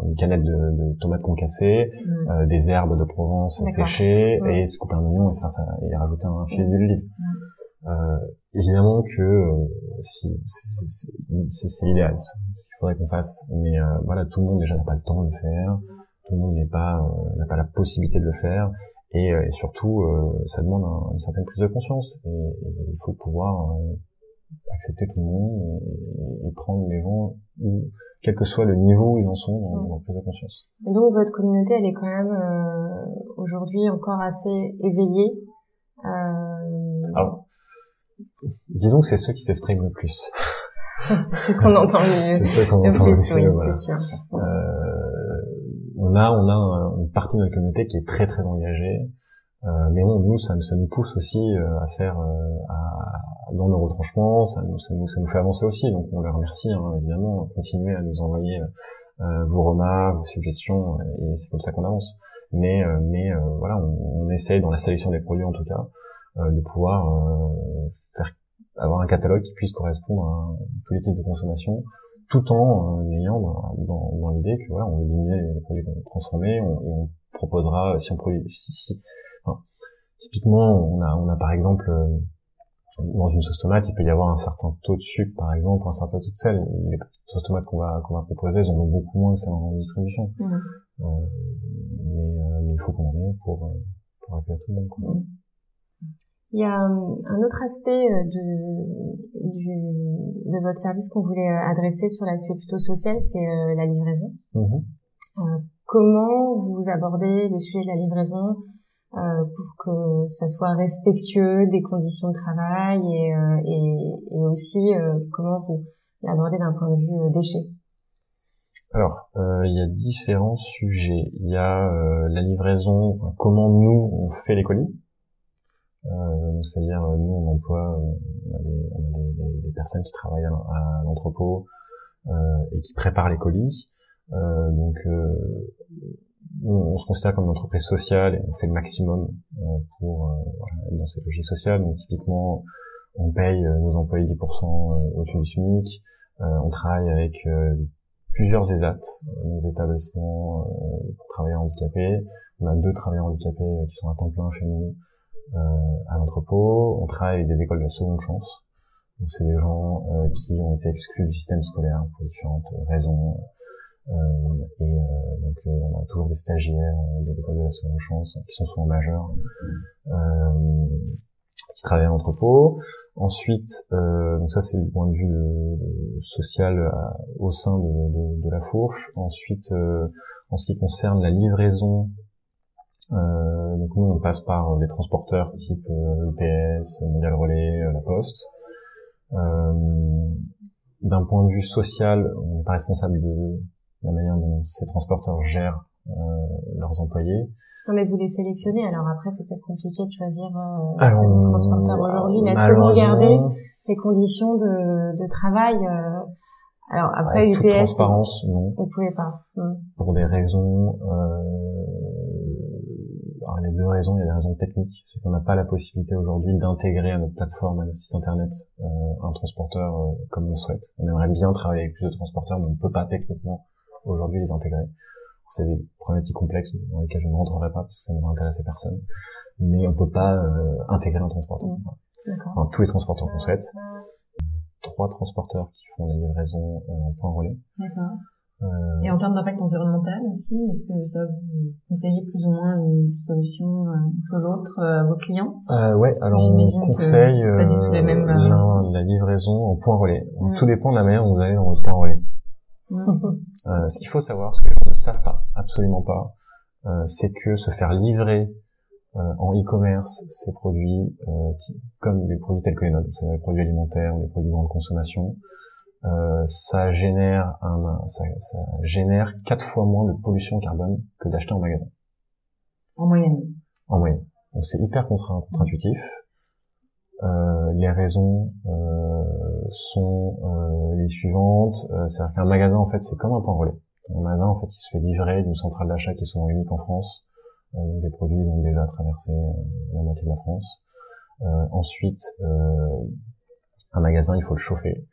une canette de, de tomates concassées, mm. euh, des herbes de Provence séchées, et se couper un oignon et ça, ça et rajouter un filet mm. d'huile. Mm. Euh, évidemment que euh, si, c'est l'idéal, ce qu'il faudrait qu'on fasse, mais euh, voilà, tout le monde déjà n'a pas le temps de le faire, tout le monde n'est pas n'a pas la possibilité de le faire, et, et surtout ça demande une certaine prise de conscience, et, il faut pouvoir accepter tout le monde et, prendre les gens où, quel que soit le niveau où ils en sont dans, dans la prise de conscience. Et donc votre communauté, elle est quand même aujourd'hui encore assez éveillée. Euh... Alors, disons que c'est ceux qui s'expriment le plus. c'est ce qu'on entend mieux. c'est ce qu'on entend plus, oui, c'est sûr. Euh, on a, on a une partie de notre communauté qui est très très engagée, mais bon, nous, ça, ça nous pousse aussi euh, à faire, euh, à, dans nos retranchements, ça nous, ça nous, ça nous fait avancer aussi. Donc, on les remercie hein, évidemment, continuez à nous envoyer euh, vos remarques, vos suggestions, et c'est comme ça qu'on avance. Mais, mais voilà, on, on essaye dans la sélection des produits en tout cas de pouvoir avoir un catalogue qui puisse correspondre à tous les types de consommation, tout en euh, ayant dans, dans, l'idée que voilà, on veut diminuer les produits transformés, on, et on proposera si on produit, si, si typiquement, on a, on a par exemple euh, dans une sauce tomate, il peut y avoir un certain taux de sucre, par exemple, un certain taux de sel. Les sauces tomates qu'on va qu'on va proposer, elles en ont beaucoup moins que celles en distribution. Mmh. Euh, mais, mais, il faut qu'on en ait pour pour accueillir tout le monde. Quoi. Mmh. Il y a euh, un autre aspect euh, de, du, de votre service qu'on voulait euh, adresser sur l'aspect plutôt social, c'est la livraison. Mm-hmm. Euh, comment vous abordez le sujet de la livraison? Euh, pour que ça soit respectueux des conditions de travail et, et, et aussi comment vous l'abordez d'un point de vue déchet alors, il y a différents sujets. Il y a la livraison, comment nous on fait les colis. Euh, c'est-à-dire, euh, nous, on emploie, euh, on a, des, on a des, des, personnes qui travaillent à, l'entrepôt euh, et qui préparent les colis. Euh, donc, on, on, se considère comme une entreprise sociale et on fait le maximum pour être dans cette logique sociale. Donc, typiquement, on paye nos employés 10% au-dessus du SMIC. on travaille avec plusieurs ESAT, nos établissements pour travailleurs handicapés. On a deux travailleurs handicapés qui sont à temps plein chez nous. Euh, à l'entrepôt. On travaille avec des écoles de seconde chance. Donc c'est des gens euh, qui ont été exclus du système scolaire pour différentes raisons. Euh, et donc on a toujours des stagiaires de l'école de la seconde chance qui sont souvent majeurs, qui travaillent à l'entrepôt. Ensuite, donc ça c'est du point de vue de, social au sein de, de, de, la fourche. Ensuite, en ce qui concerne la livraison euh, donc nous, on passe par les transporteurs type UPS, euh, Mondial Relais, euh, La Poste. D'un point de vue social, on n'est pas responsable de la manière dont ces transporteurs gèrent leurs employés. Non, mais vous les sélectionnez, alors après c'est peut-être compliqué de choisir euh, ces transporteurs aujourd'hui, mais est-ce que vous regardez les conditions de, de travail euh... Alors après UPS, transparence, non. On pouvait pas. Hmm. Pour des raisons euh, il y a deux raisons. Il y a des raisons techniques, c'est qu'on n'a pas la possibilité aujourd'hui d'intégrer à notre plateforme, à notre site internet, euh, un transporteur euh, comme on le souhaite. On aimerait bien travailler avec plus de transporteurs, mais on ne peut pas techniquement aujourd'hui les intégrer. C'est des problématiques complexes dans lesquelles je ne rentrerai pas parce que ça ne va intéresser personne. Mais on peut pas euh, intégrer un transporteur. Mmh. Enfin, tous les transporteurs qu'on souhaite. Trois transporteurs qui font la livraison en point relais. D'accord. Euh... Et en termes d'impact environnemental aussi, est-ce que ça vous conseillez plus ou moins une solution euh, que l'autre euh, à vos clients? Euh, Ouais, alors on conseille mêmes... la livraison en point relais. Mm. Tout dépend de la manière dont vous allez dans votre point relais. Mm. ce qu'il faut savoir, ce que les gens ne savent pas, absolument pas, c'est que se faire livrer en e-commerce ces produits comme des produits tels que les nôtres, c'est-à-dire des produits alimentaires ou des produits de grande consommation, euh, ça génère un, ça, ça, génère quatre fois moins de pollution carbone que d'acheter en magasin. En moyenne. En moyenne. Donc c'est hyper contre-intuitif. Euh, les raisons euh, sont euh, les suivantes. Euh, c'est-à-dire qu'un magasin en fait c'est comme un point relais. Un magasin en fait il se fait livrer d'une centrale d'achat qui sont uniques en France. Euh, les produits ont déjà traversé la moitié de la France. ensuite, un magasin il faut le chauffer.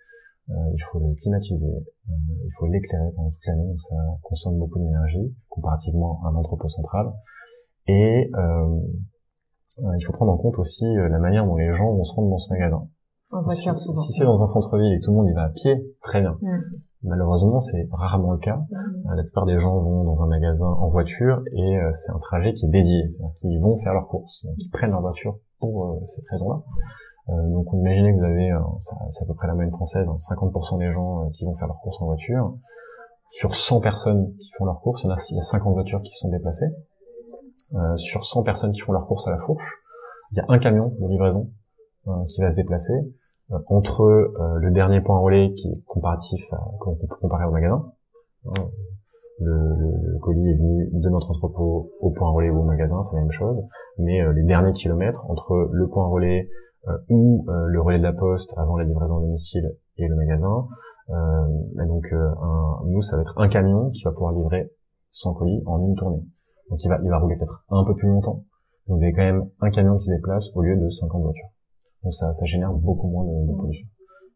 Il faut le climatiser, il faut l'éclairer pendant toute l'année, donc ça consomme beaucoup d'énergie comparativement à un entrepôt central. Et il faut prendre en compte aussi la manière dont les gens vont se rendre dans ce magasin. En voiture, si, Si c'est dans un centre-ville et que tout le monde y va à pied, très bien. Mm. Malheureusement, c'est rarement le cas. Mm. La plupart des gens vont dans un magasin en voiture et c'est un trajet qui est dédié, c'est-à-dire qu'ils vont faire leurs courses, donc ils prennent leur voiture pour cette raison-là. Euh, donc on imaginez que vous avez, euh, c'est à peu près la moyenne française, 50% hein, des gens euh, qui vont faire leurs courses en voiture. Sur 100 personnes qui font leurs courses, il y, a, il y a 50 voitures qui se sont déplacées. Euh, sur 100 personnes qui font leurs courses à la fourche, il y a un camion de livraison qui va se déplacer entre le dernier point relais qui est comparatif qu'on peut comparer au magasin. Le, le, le, colis est venu de notre entrepôt au point relais ou au magasin, c'est la même chose. Mais les derniers kilomètres entre le point relais, euh, ou euh, le relais de la poste avant la livraison à domicile et le magasin. Euh, et donc un, nous, ça va être un camion qui va pouvoir livrer 100 colis en une tournée. Donc il va, il va rouler peut-être un peu plus longtemps. Donc vous avez quand même un camion qui se déplace au lieu de 50 voitures. Donc ça, ça génère beaucoup moins de, de mmh. pollution.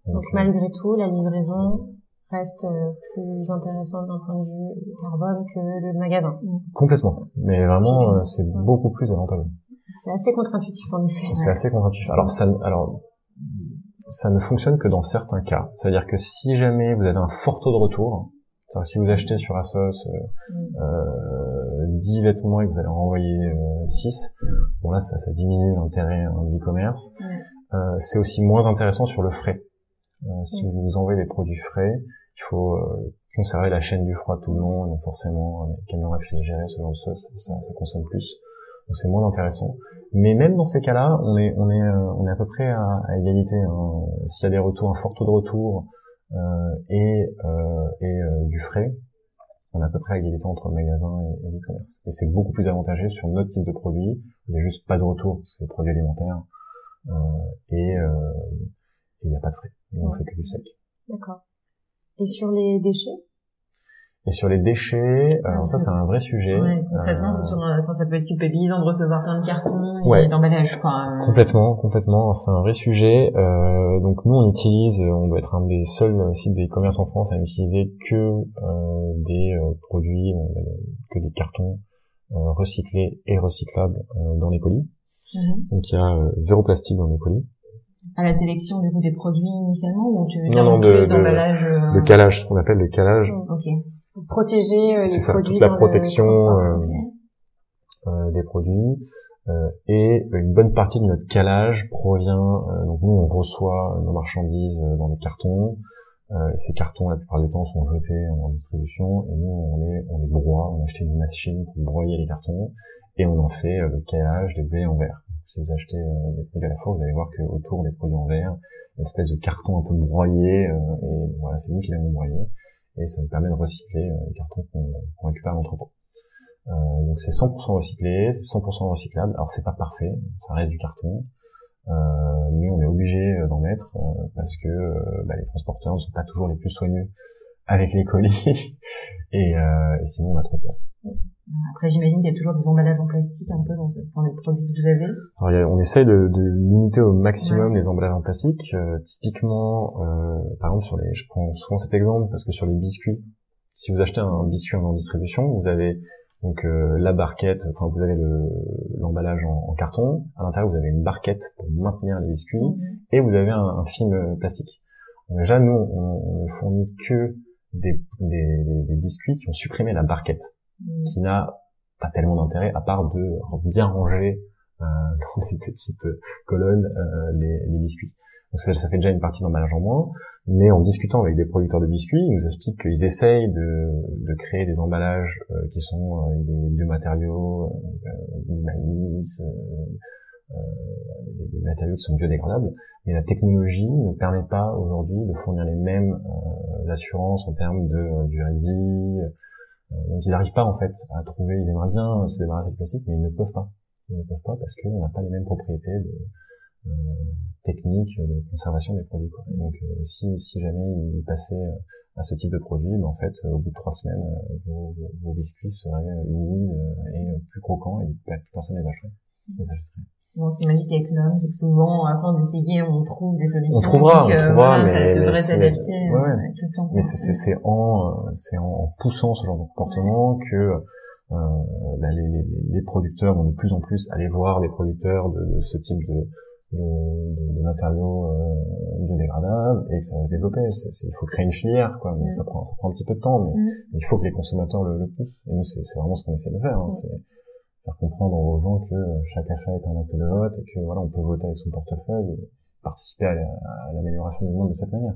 Donc, Donc malgré tout, la livraison reste plus intéressante d'un point de vue carbone que le magasin. Complètement. Mais vraiment, c'est beaucoup plus avantageux. C'est assez contre-intuitif en effet. C'est assez contre-intuitif. Alors ça, alors ça ne fonctionne que dans certains cas. C'est-à-dire que si jamais vous avez un fort taux de retour, si vous achetez sur Asos euh, mm. euh, 10 vêtements et que vous allez en renvoyer euh, 6, bon là ça, ça diminue l'intérêt hein, de l'e-commerce. Mm. Euh, c'est aussi moins intéressant sur le frais. Euh, si vous envoyez des produits frais, il faut euh, conserver la chaîne du froid tout le long, donc forcément les camions réfrigérés, ce genre de choses, ça, ça consomme plus donc c'est moins intéressant. Mais même dans ces cas-là, on est on est euh, on est à peu près à, à égalité. Hein. S'il y a des retours, un fort taux de retour euh, et euh, et euh, du frais, on est à peu près à égalité entre le magasin et, et l'e-commerce. Et c'est beaucoup plus avantageux sur notre type de produit. Il n'y a juste pas de retour, c'est des produits alimentaires euh, et il n'y a pas de frais. On fait que du sec. D'accord. Et sur les déchets? Et sur les déchets, alors ça c'est un vrai sujet. Ouais, concrètement, euh... c'est sur, enfin, ça peut être culpabilisant de recevoir plein de cartons et ouais. d'emballage, quoi. Complètement, complètement, c'est un vrai sujet. Euh, donc nous, on utilise, on doit être un des seuls sites de e-commerce en France à utiliser que euh, des euh, produits, que des cartons euh, recyclés et recyclables euh, dans les colis. Mm-hmm. Donc il y a zéro plastique dans nos colis. À la sélection du coup des produits initialement ou tu veux dire non, non, plus d'emballage Le calage, ce qu'on appelle le calage. Ok protéger euh, les ça, produits toute la protection euh, euh, des produits et une bonne partie de notre calage provient donc nous on reçoit nos marchandises dans des cartons. Ces cartons la plupart du temps sont jetés en distribution et nous on les on les broie on a acheté une machine pour broyer les cartons et on en fait le calage des bouteilles en verre. Si vous achetez des produits à la fois vous allez voir que autour des produits en verre une espèce de carton un peu broyé et voilà c'est nous qui l'avons broyé et ça nous permet de recycler euh, les cartons qu'on récupère à l'entrepôt. Euh, donc c'est 100% recyclé, c'est 100% recyclable. Alors c'est pas parfait, ça reste du carton, euh, mais on est obligé d'en mettre parce que bah, les transporteurs ne sont pas toujours les plus soigneux avec les colis et, et sinon on a trop de casse. Après, j'imagine qu'il y a toujours des emballages en plastique un peu dans, dans les produits que vous avez. Alors, on essaye de, de, limiter au maximum les emballages en plastique. Euh, typiquement, euh, par exemple, sur les, je prends souvent cet exemple parce que sur les biscuits, si vous achetez un biscuit en distribution, vous avez donc euh, la barquette, enfin vous avez le l'emballage en, en, carton. À l'intérieur, vous avez une barquette pour maintenir les biscuits mhm. et vous avez un, un film plastique. Donc déjà, nous, on, on ne fournit que des, des, des, biscuits qui ont supprimé la barquette, mhm. qui n'a pas tellement d'intérêt à part de bien ranger euh, dans des petites colonnes euh, les, les biscuits. Donc ça, ça, fait déjà une partie d'emballage en moins. Mais en discutant avec des producteurs de biscuits, ils nous expliquent qu'ils essayent de, de, créer des emballages euh, qui sont euh, des biomatériaux, euh, du maïs, des, matériaux qui sont biodégradables. Mais la technologie ne permet pas aujourd'hui de fournir les mêmes assurances en termes de durée de vie. Donc ils n'arrivent pas en fait à trouver. Ils aimeraient bien se débarrasser du plastique, mais ils ne peuvent pas. Ils ne peuvent pas parce qu'on n'a pas les mêmes propriétés de euh, technique de conservation des produits. Quoi. donc, euh, si, si jamais il passait euh, à ce type de produit, ben, en fait, au bout de trois semaines, vos, vos, biscuits seraient humides et plus croquants et plus personne les achèterait. Les achèterait. Bon, ce qui est magique avec l'homme, c'est que souvent, à force d'essayer, on trouve des solutions. On trouvera, on trouvera, mais, ça devrait s'adapter ouais, ouais. avec le temps. Mais c'est, c'est en, c'est en poussant ce genre de comportement que euh, bah, les, les, les, producteurs vont de plus en plus aller voir des producteurs de, de ce type de, de, de, matériaux euh, biodégradables et que ça va se développer. il faut créer une filière, quoi, mais ça prend ça prend un petit peu de temps, mais il faut que les consommateurs le, le poussent. Et nous, c'est vraiment ce qu'on essaie de faire. Hein, c'est faire comprendre aux gens que chaque achat est un acte de vote et que voilà, on peut voter avec son portefeuille et participer à, l'amélioration du monde de cette manière.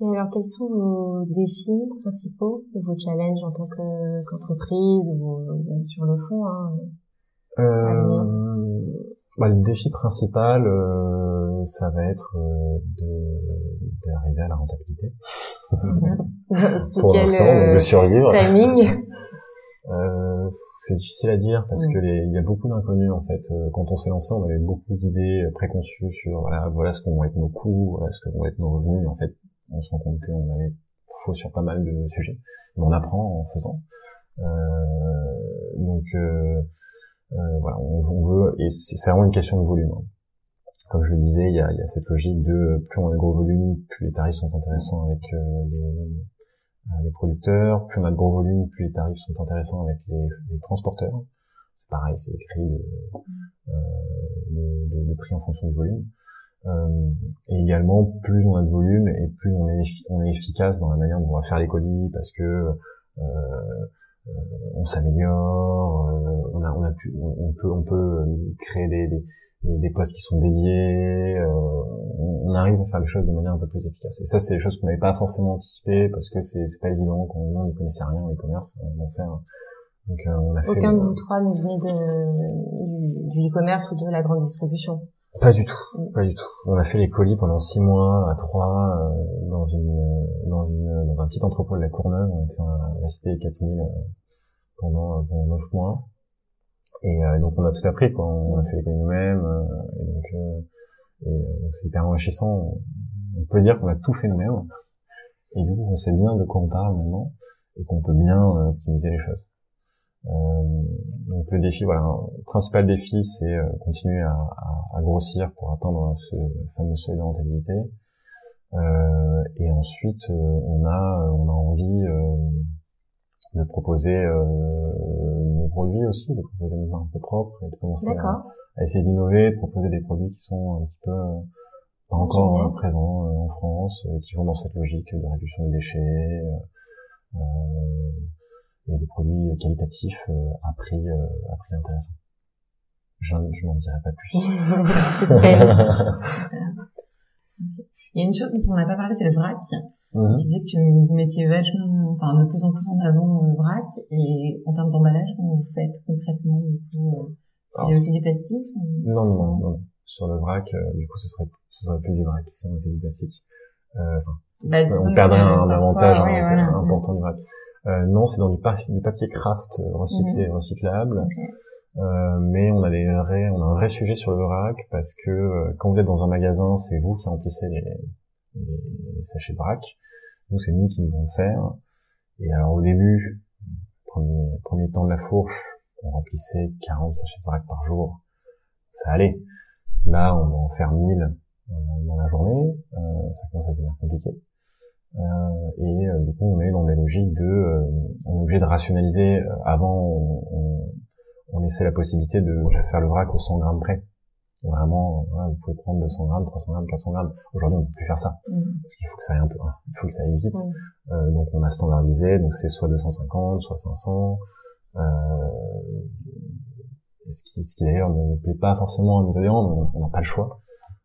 Et alors, quels sont vos défis principaux ou vos challenges en tant qu'entreprise ou même sur le fond hein, euh, bah, le défi principal, euh, ça va être euh, d'arriver à la rentabilité. Pour l'instant, de survivre. Timing? Euh, c'est difficile à dire parce que il y a beaucoup d'inconnus en fait. Euh, quand on s'est lancé, on avait beaucoup d'idées préconçues sur voilà, voilà ce qu'on vont être nos coûts, voilà ce que vont être nos revenus. Et en fait, on se rend compte qu'on avait faux sur pas mal de sujets. Mais on apprend en faisant. donc euh, voilà, on, veut, et c'est vraiment une question de volume. Hein. Comme je le disais, il y a, il y a cette logique de plus on a de gros volumes, plus les tarifs sont intéressants avec euh, les, euh, les producteurs, plus on a de gros volumes, plus les tarifs sont intéressants avec les, les transporteurs. C'est pareil, c'est écrit de, de, prix en fonction du volume. Euh, et également, plus on a de volume et plus on est, on est efficace dans la manière dont on va faire les colis, parce que euh, euh, on s'améliore, euh, on a, on a pu, on, peut, on peut euh, créer des, des, des postes qui sont dédiés, on, on, arrive à faire les choses de manière un peu plus efficace. Et ça, c'est des choses qu'on n'avait pas forcément anticipées parce que c'est, pas évident quand on n'y connaissait rien en e-commerce, on faire. Donc, on a fait Aucun de vous trois ne venait de, du, e-commerce ou de la grande distribution. Pas du tout, mm. pas du tout. On a fait les colis pendant six mois à trois dans une dans une dans un petit entrepôt de la Courneuve. On était à la cité 4000 pendant pendant neuf mois. Et donc on a tout appris quoi. On a fait les colis nous-mêmes. et donc et c'est hyper enrichissant. On peut dire qu'on a tout fait nous-mêmes. Et du coup on sait bien de quoi on parle maintenant et qu'on peut bien optimiser les choses. Euh, donc le défi, voilà, le principal défi, c'est euh, continuer à, à, à, grossir pour atteindre ce fameux seuil de rentabilité. Euh, et ensuite, euh, on a, on a envie de proposer nos produits aussi, de proposer nos marques un peu propres et de commencer à, à, essayer d'innover, proposer des produits qui sont un petit peu pas encore présents en France et qui vont dans cette logique de réduction des déchets. Euh, et de produits qualitatifs euh, à prix euh, à prix intéressant. Je, je n'en dirai pas plus. Suspense. Il y a une chose dont on n'a pas parlé, c'est le vrac. Mhm. Tu disais que tu mettais vachement, enfin de plus en plus en avant le vrac et en termes d'emballage, comment vous faites concrètement du coup euh, C'est aussi du plastique non, non, non, non, Sur le vrac, du coup, ce serait, ce serait plus du vrac si on était du plastique. Euh, bah, on perdrait un, avantage important du vrac. Euh, non, c'est dans du, du, papier craft euh, recyclé, mhm. recyclable. Euh, mais on a des vrais, on a un vrai sujet sur le vrac parce que euh, quand vous êtes dans un magasin, c'est vous qui remplissez les, les, sachets vrac. Nous, c'est nous qui devons faire. Et alors au début, premier premier temps de la fourche, on remplissait 40 sachets de vrac par jour. Ça allait. Là, on va en faire 1000 euh, dans la journée. Euh, ça commence à devenir compliqué. Euh, et du coup, on est dans des logiques de, on est obligé de rationaliser. Avant, on, on, on laissait la possibilité de faire le vrac au 100 grammes près. Vraiment, vous pouvez prendre 200 grammes, 300 grammes, 400 grammes. Aujourd'hui, on ne peut plus faire ça. Mm. Parce qu'il faut que ça aille un peu, hein. il faut que ça aille vite. Mm. Euh, donc, on a standardisé. Donc, c'est soit 250, soit 500. Euh, ce qui, ce qui d'ailleurs ne plaît pas forcément à nos adhérents, mais on n'a pas le choix.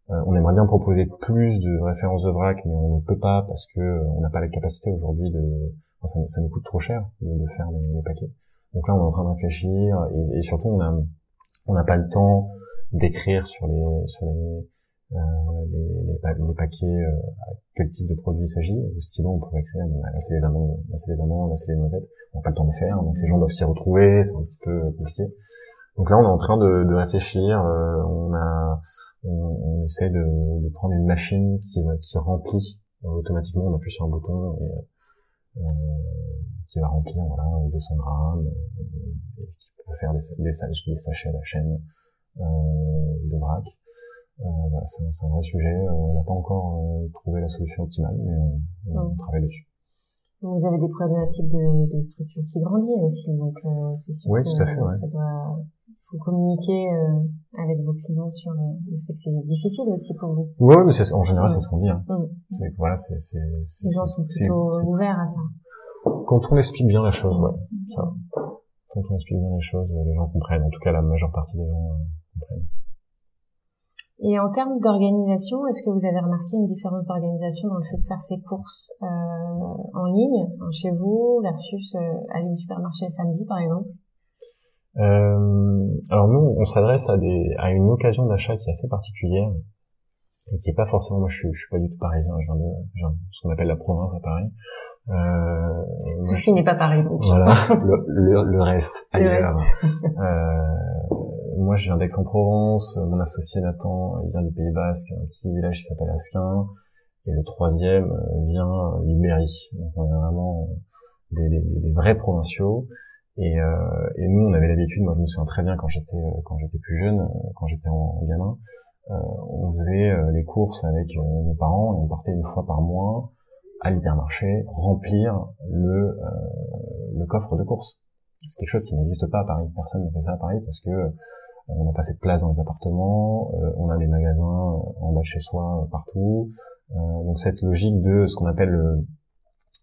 Euh, on aimerait bien proposer plus de références de vrac, mais on ne peut pas parce que euh, on n'a pas la capacité aujourd'hui de, enfin, ça, ça, nous coûte trop cher de, de faire les, les, paquets. Donc là, on est en train de réfléchir et, et surtout, on a, on n'a pas le temps d'écrire sur les sur les euh, les, les, paquets euh, quel type de produit il s'agit. Au stylo, on pourrait écrire bon, bah, là c'est les amandes, là c'est les amandes, là c'est les noisettes. On n'a pas le temps de le faire, donc les gens doivent s'y retrouver, c'est un petit peu compliqué. Donc là, on est en train de, de réfléchir. Euh, on a, on, on essaie de, de, prendre une machine qui, qui remplit automatiquement. On appuie sur un bouton et euh, qui va remplir voilà 200 grammes, et qui peut faire des, des, des sachets à la chaîne euh, de vrac. Euh, voilà, c'est un vrai sujet. Euh, on n'a pas encore trouvé la solution optimale, mais on, on travaille dessus. Vous avez des problématiques de, de structure qui grandit aussi, donc c'est sûr oui, que tout à fait, ouais. ça doit faut communiquer euh, avec vos clients sur le fait que c'est difficile aussi pour vous. Oui, mais c'est, en général, c'est ce qu'on dit. Hein. Mm. C'est, voilà, c'est, c'est, Les gens sont plutôt ouverts à ça. Quand on explique bien les choses, ouais, ça. Quand on explique bien les choses, les gens comprennent. En tout cas, la majeure partie des gens comprennent. Et en termes d'organisation, est-ce que vous avez remarqué une différence d'organisation dans le fait de faire ces courses euh, en ligne, chez vous, versus euh, aller au supermarché le samedi, par exemple? Euh, Alors nous, on s'adresse à, des, à une occasion d'achat qui est assez particulière et qui est pas forcément. Moi, je suis, je suis pas du tout parisien. Je viens de, je viens de ce qu'on appelle la province à Paris. Tout ce qui n'est pas Paris, donc. Voilà, le, le, le reste ailleurs. Euh, moi, je viens d'Aix-en-Provence. Mon associé Nathan, il vient du Pays Basque, un petit village qui s'appelle Asquin. Et le troisième euh, vient du Berry. Donc, on est vraiment des, des, des vrais provinciaux. Et, euh, et, nous, on avait l'habitude. Moi, je me souviens très bien quand j'étais euh, quand j'étais plus jeune, euh, quand j'étais en gamin, euh, on faisait les courses avec nos parents et on partait une fois par mois à l'hypermarché remplir le le coffre de courses. C'est quelque chose qui n'existe pas à Paris. Personne ne fait ça à Paris parce que on n'a pas cette place dans les appartements, euh, on a des magasins en bas de chez soi euh, partout. Euh, donc cette logique de ce qu'on appelle le,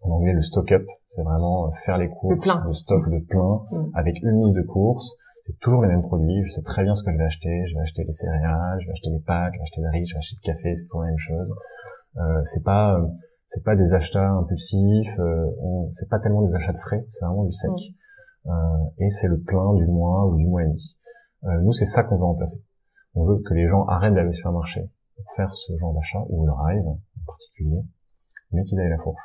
en anglais le stock up, c'est vraiment faire les courses, le, le stock de plein, Mm. avec une liste de courses, c'est toujours les mêmes produits, je sais très bien ce que je vais acheter, je vais acheter les céréales, je vais acheter les pâtes, je vais acheter le riz, je vais acheter le café, c'est toujours la même chose. Euh, c'est pas c'est pas des achats impulsifs, euh, c'est pas tellement des achats de frais, c'est vraiment du sec. Euh, et c'est le plein du mois ou du mois et demi. Euh, nous, c'est ça qu'on veut remplacer. On veut que les gens arrêtent d'aller au supermarché pour faire ce genre d'achat, ou au drive en particulier, mais qu'ils aillent la fourche.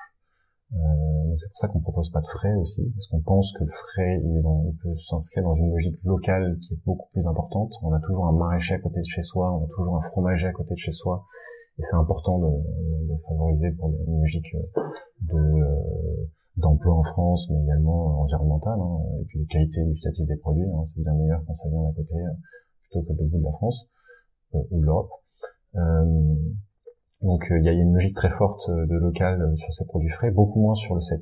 Euh, c'est pour ça qu'on propose pas de frais aussi, parce qu'on pense que le frais, il, est dans, il peut s'inscrire dans une logique locale qui est beaucoup plus importante. On a toujours un maraîcher à côté de chez soi, on a toujours un fromager à côté de chez soi, et c'est important de, de, favoriser pour une logique de d'emploi en France, mais également environnemental, hein, et puis de qualité gustative des produits. Hein, c'est bien meilleur quand ça vient d'à côté euh, plutôt que de bout de la France euh, ou de l'Europe. Euh, donc il y a une logique très forte de local sur ces produits frais, beaucoup moins sur le sec.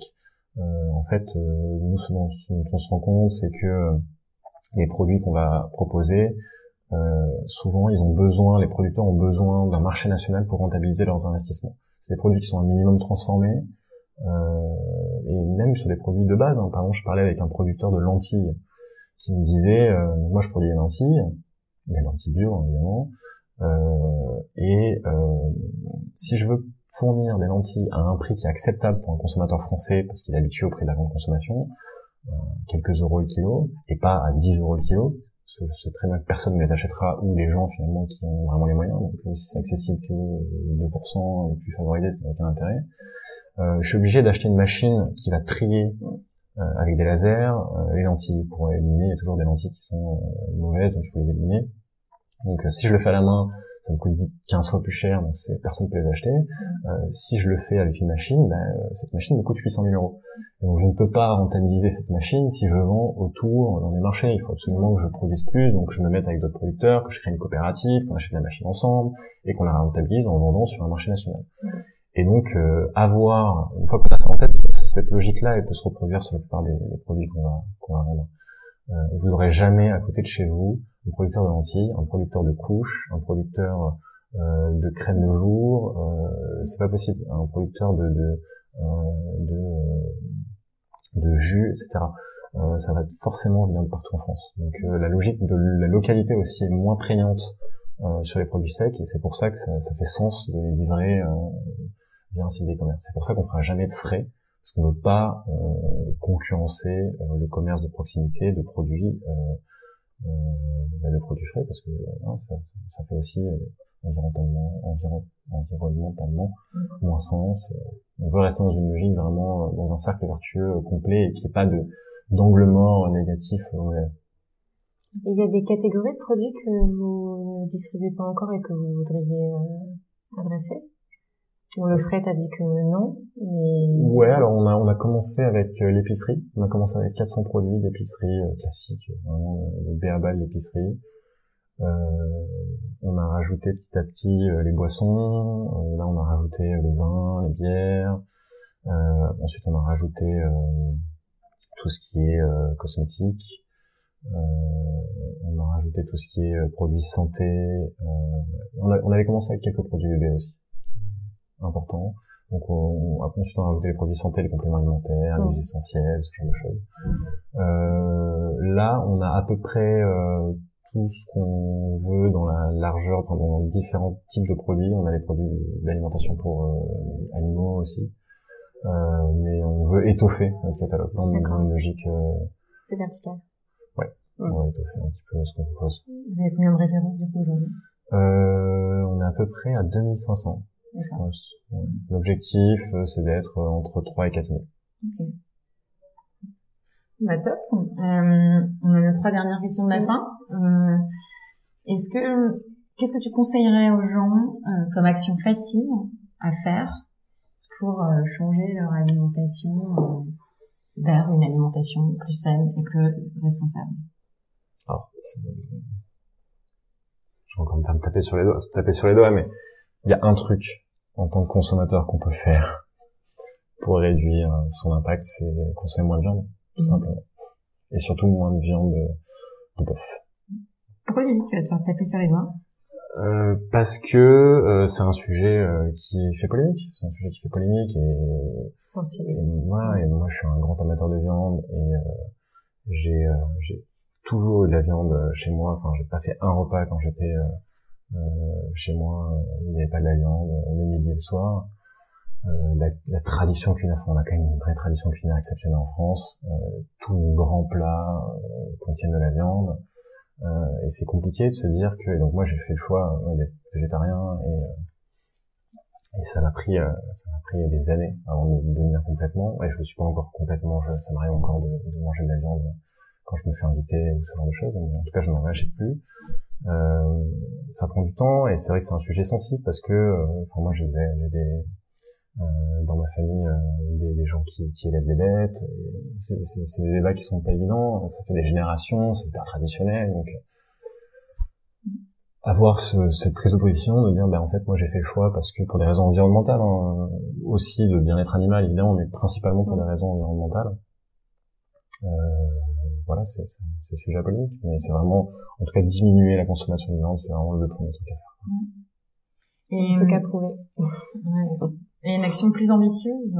En fait, nous, ce dont, on se rend compte, c'est que les produits qu'on va proposer, euh, souvent, ils ont besoin, les producteurs ont besoin d'un marché national pour rentabiliser leurs investissements. C'est des produits qui sont un minimum transformés, et même sur des produits de base. Hein. Par exemple, je parlais avec un producteur de lentilles qui me disait, euh, moi, je produis des lentilles, des lentilles bio, évidemment, euh, et euh, si je veux fournir des lentilles à un prix qui est acceptable pour un consommateur français, parce qu'il est habitué au prix de la grande consommation, euh, quelques euros le kilo, et pas à 10 euros le kilo, c'est très bien que personne ne les achètera, ou les gens finalement qui ont vraiment les moyens, donc si c'est accessible que 2% les plus favorisés, ça n'a aucun intérêt. Euh, je suis obligé d'acheter une machine qui va trier euh, avec des lasers euh, les lentilles pour éliminer, il y a toujours des lentilles qui sont mauvaises, donc il faut les éliminer. Donc si je le fais à la main, ça me coûte 15 fois plus cher, donc personne ne peut les acheter. si je le fais avec une machine, ben, cette machine me coûte 800 000 euros. Et donc je ne peux pas rentabiliser cette machine si je vends autour dans des marchés. Il faut absolument que je produise plus, donc je me mette avec d'autres producteurs, que je crée une coopérative, qu'on achète la machine ensemble et qu'on la rentabilise en vendant sur un marché national. Et donc euh, avoir, une fois qu'on a ça en tête, cette logique-là, elle peut se reproduire sur la plupart des, produits qu'on va, qu'on va vendre. Euh, vous n'aurez jamais à côté de chez vous un producteur de lentilles, un producteur de couches, un producteur euh, de crème de jour, euh, c'est pas possible. Un producteur de de, euh, de, euh, de jus, etc. Ça va forcément venir de partout en France. Donc la logique de la localité aussi est moins prégnante sur les produits secs et c'est pour ça que ça, ça, fait sens de les livrer via un site d'e-commerce. C'est pour ça qu'on fera jamais de frais parce qu'on ne veut pas euh, concurrencer euh, le commerce de proximité de produits euh, bah, de produits frais parce que ça, ça, fait aussi environnementalement, environnementalement mm-hmm. moins sens. On veut rester dans une logique vraiment dans un cercle vertueux complet et qu'il n'y ait pas de d'angle mort négatif Il y a des catégories de produits que vous ne distribuez pas encore et que vous voudriez adresser? On le ferait, t'as dit que non, mais... Ouais, alors on a, on a commencé avec euh, l'épicerie. On a commencé avec 400 produits d'épicerie euh, classique, vraiment euh, le béaba de l'épicerie. on a rajouté petit à petit les boissons. là, on a rajouté le vin, les bières. ensuite, on a rajouté tout ce qui est cosmétique. on a rajouté tout ce qui est produits santé. On, on, avait commencé avec quelques produits bébés aussi important. Donc on, a ensuite on a rajouté les produits santé, les compléments alimentaires, les mmh. essentiels, ce genre de choses. Euh, là, on a à peu près euh, tout ce qu'on veut dans la largeur, enfin, dans les différents types de produits. On a les produits d'alimentation pour euh, animaux aussi. Euh, mais on veut étoffer notre catalogue. Là, on est dans une logique... Euh, Plus verticale. Ouais, mmh. on va étoffer un petit peu ce qu'on propose. Vous avez combien de références du coup aujourd'hui? Euh, On est à peu près à 2500 je pense. L'objectif, euh, c'est d'être euh, entre 3 et 4 000. Ok. Bah top. Euh, on a nos trois dernières questions de la fin. Euh, est-ce que qu'est-ce que tu conseillerais aux gens euh, comme action facile à faire pour euh, changer leur alimentation vers une alimentation plus saine et plus responsable? Alors, je vais encore me faire me taper sur les doigts, se taper sur les doigts, mais il y a un truc en tant que consommateur qu'on peut faire pour réduire son impact, c'est consommer moins de viande, tout mhm. simplement. Et surtout moins de viande de, bœuf. Pourquoi tu dis que tu vas te faire taper sur les doigts? Euh, parce que euh, c'est un sujet euh, qui fait polémique, c'est un sujet qui fait polémique et, euh, sensible. Et moi, et moi, je suis un grand amateur de viande et j'ai j'ai toujours eu de la viande chez moi. Enfin, j'ai pas fait un repas quand j'étais euh, chez moi, euh, il n'y avait pas de la viande euh, le midi et le soir. La, la, tradition culinaire, on a quand même une vraie tradition culinaire exceptionnelle en France. tous nos grands plats contiennent de la viande. Euh, et c'est compliqué de se dire que donc moi j'ai fait le choix d'être végétarien et, et ça m'a pris ça m'a pris des années avant de, devenir complètement et je ne suis pas encore complètement je, ça m'arrive encore de, de, manger de la viande quand je me fais inviter ou ce genre de choses mais en tout cas je n'en achète plus euh, ça prend du temps et c'est vrai que c'est un sujet sensible parce que euh, moi j'ai des euh, dans ma famille des, des, gens qui, élèvent des bêtes. C'est des débats qui sont pas évidents. Ça fait des générations, c'est hyper traditionnel. Donc avoir ce, cette prise de position, de dire ben en fait moi j'ai fait le choix parce que pour des raisons environnementales hein, aussi de bien-être animal évidemment, mais principalement pour des raisons environnementales. Euh, voilà, c'est c'est sujet polémique, mais c'est vraiment, en tout cas, diminuer la consommation de viande, c'est vraiment le premier truc à faire. Et on peut qu'à prouver. Et une action plus ambitieuse?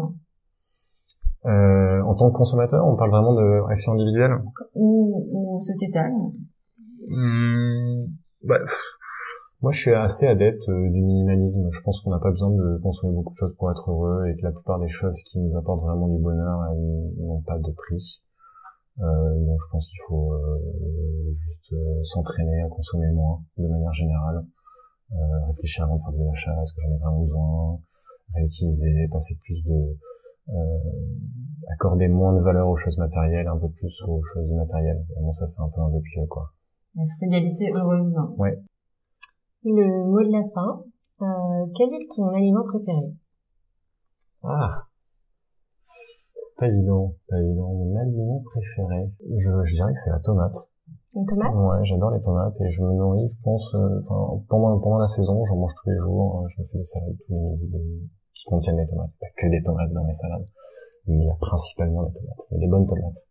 Euh, En tant que consommateur, on parle vraiment d'action individuelle? Ou, ou sociétale? Mmh, bah, Moi, je suis assez adepte euh, du minimalisme. Je pense qu'on n'a pas besoin de consommer beaucoup de choses pour être heureux et que la plupart des choses qui nous apportent vraiment du bonheur, elles n'ont pas de prix. Euh, donc je pense qu'il faut euh, juste euh, s'entraîner à consommer moins de manière générale, réfléchir avant de faire des achats, est-ce que j'en ai vraiment besoin, réutiliser, passer plus de accorder moins de valeur aux choses matérielles, un peu plus aux choses immatérielles. Et bon ça c'est un peu un peu pieux quoi. La frugalité heureuse. Ouais. Le mot de la fin. quel est ton aliment préféré? Ah Pas évident, pas évident. Mon aliment préféré, je, je dirais que c'est la tomate. Une tomate? Ouais, j'adore les tomates et je me nourris, je pense, euh, pendant, pendant la saison, j'en mange tous les jours. euh, Je me fais des salades tous les midis de- qui contiennent des tomates. Pas que des tomates dans mes salades, mais il y a principalement des tomates, mais des bonnes tomates.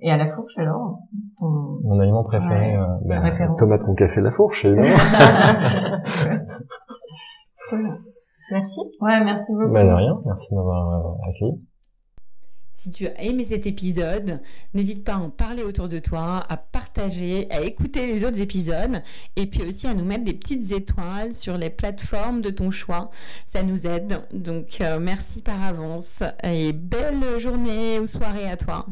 Et à la fourche alors? Ton- Mon aliment préféré, Ouais, euh, ben, référence. tomates ont cassé la fourche, évidemment. Merci. Ouais, merci beaucoup. bah de rien, merci de m'avoir euh, accueilli. Si tu as aimé cet épisode, n'hésite pas à en parler autour de toi, à partager, à écouter les autres épisodes et puis aussi à nous mettre des petites étoiles sur les plateformes de ton choix. Ça nous aide. Donc euh, merci par avance et belle journée ou soirée à toi.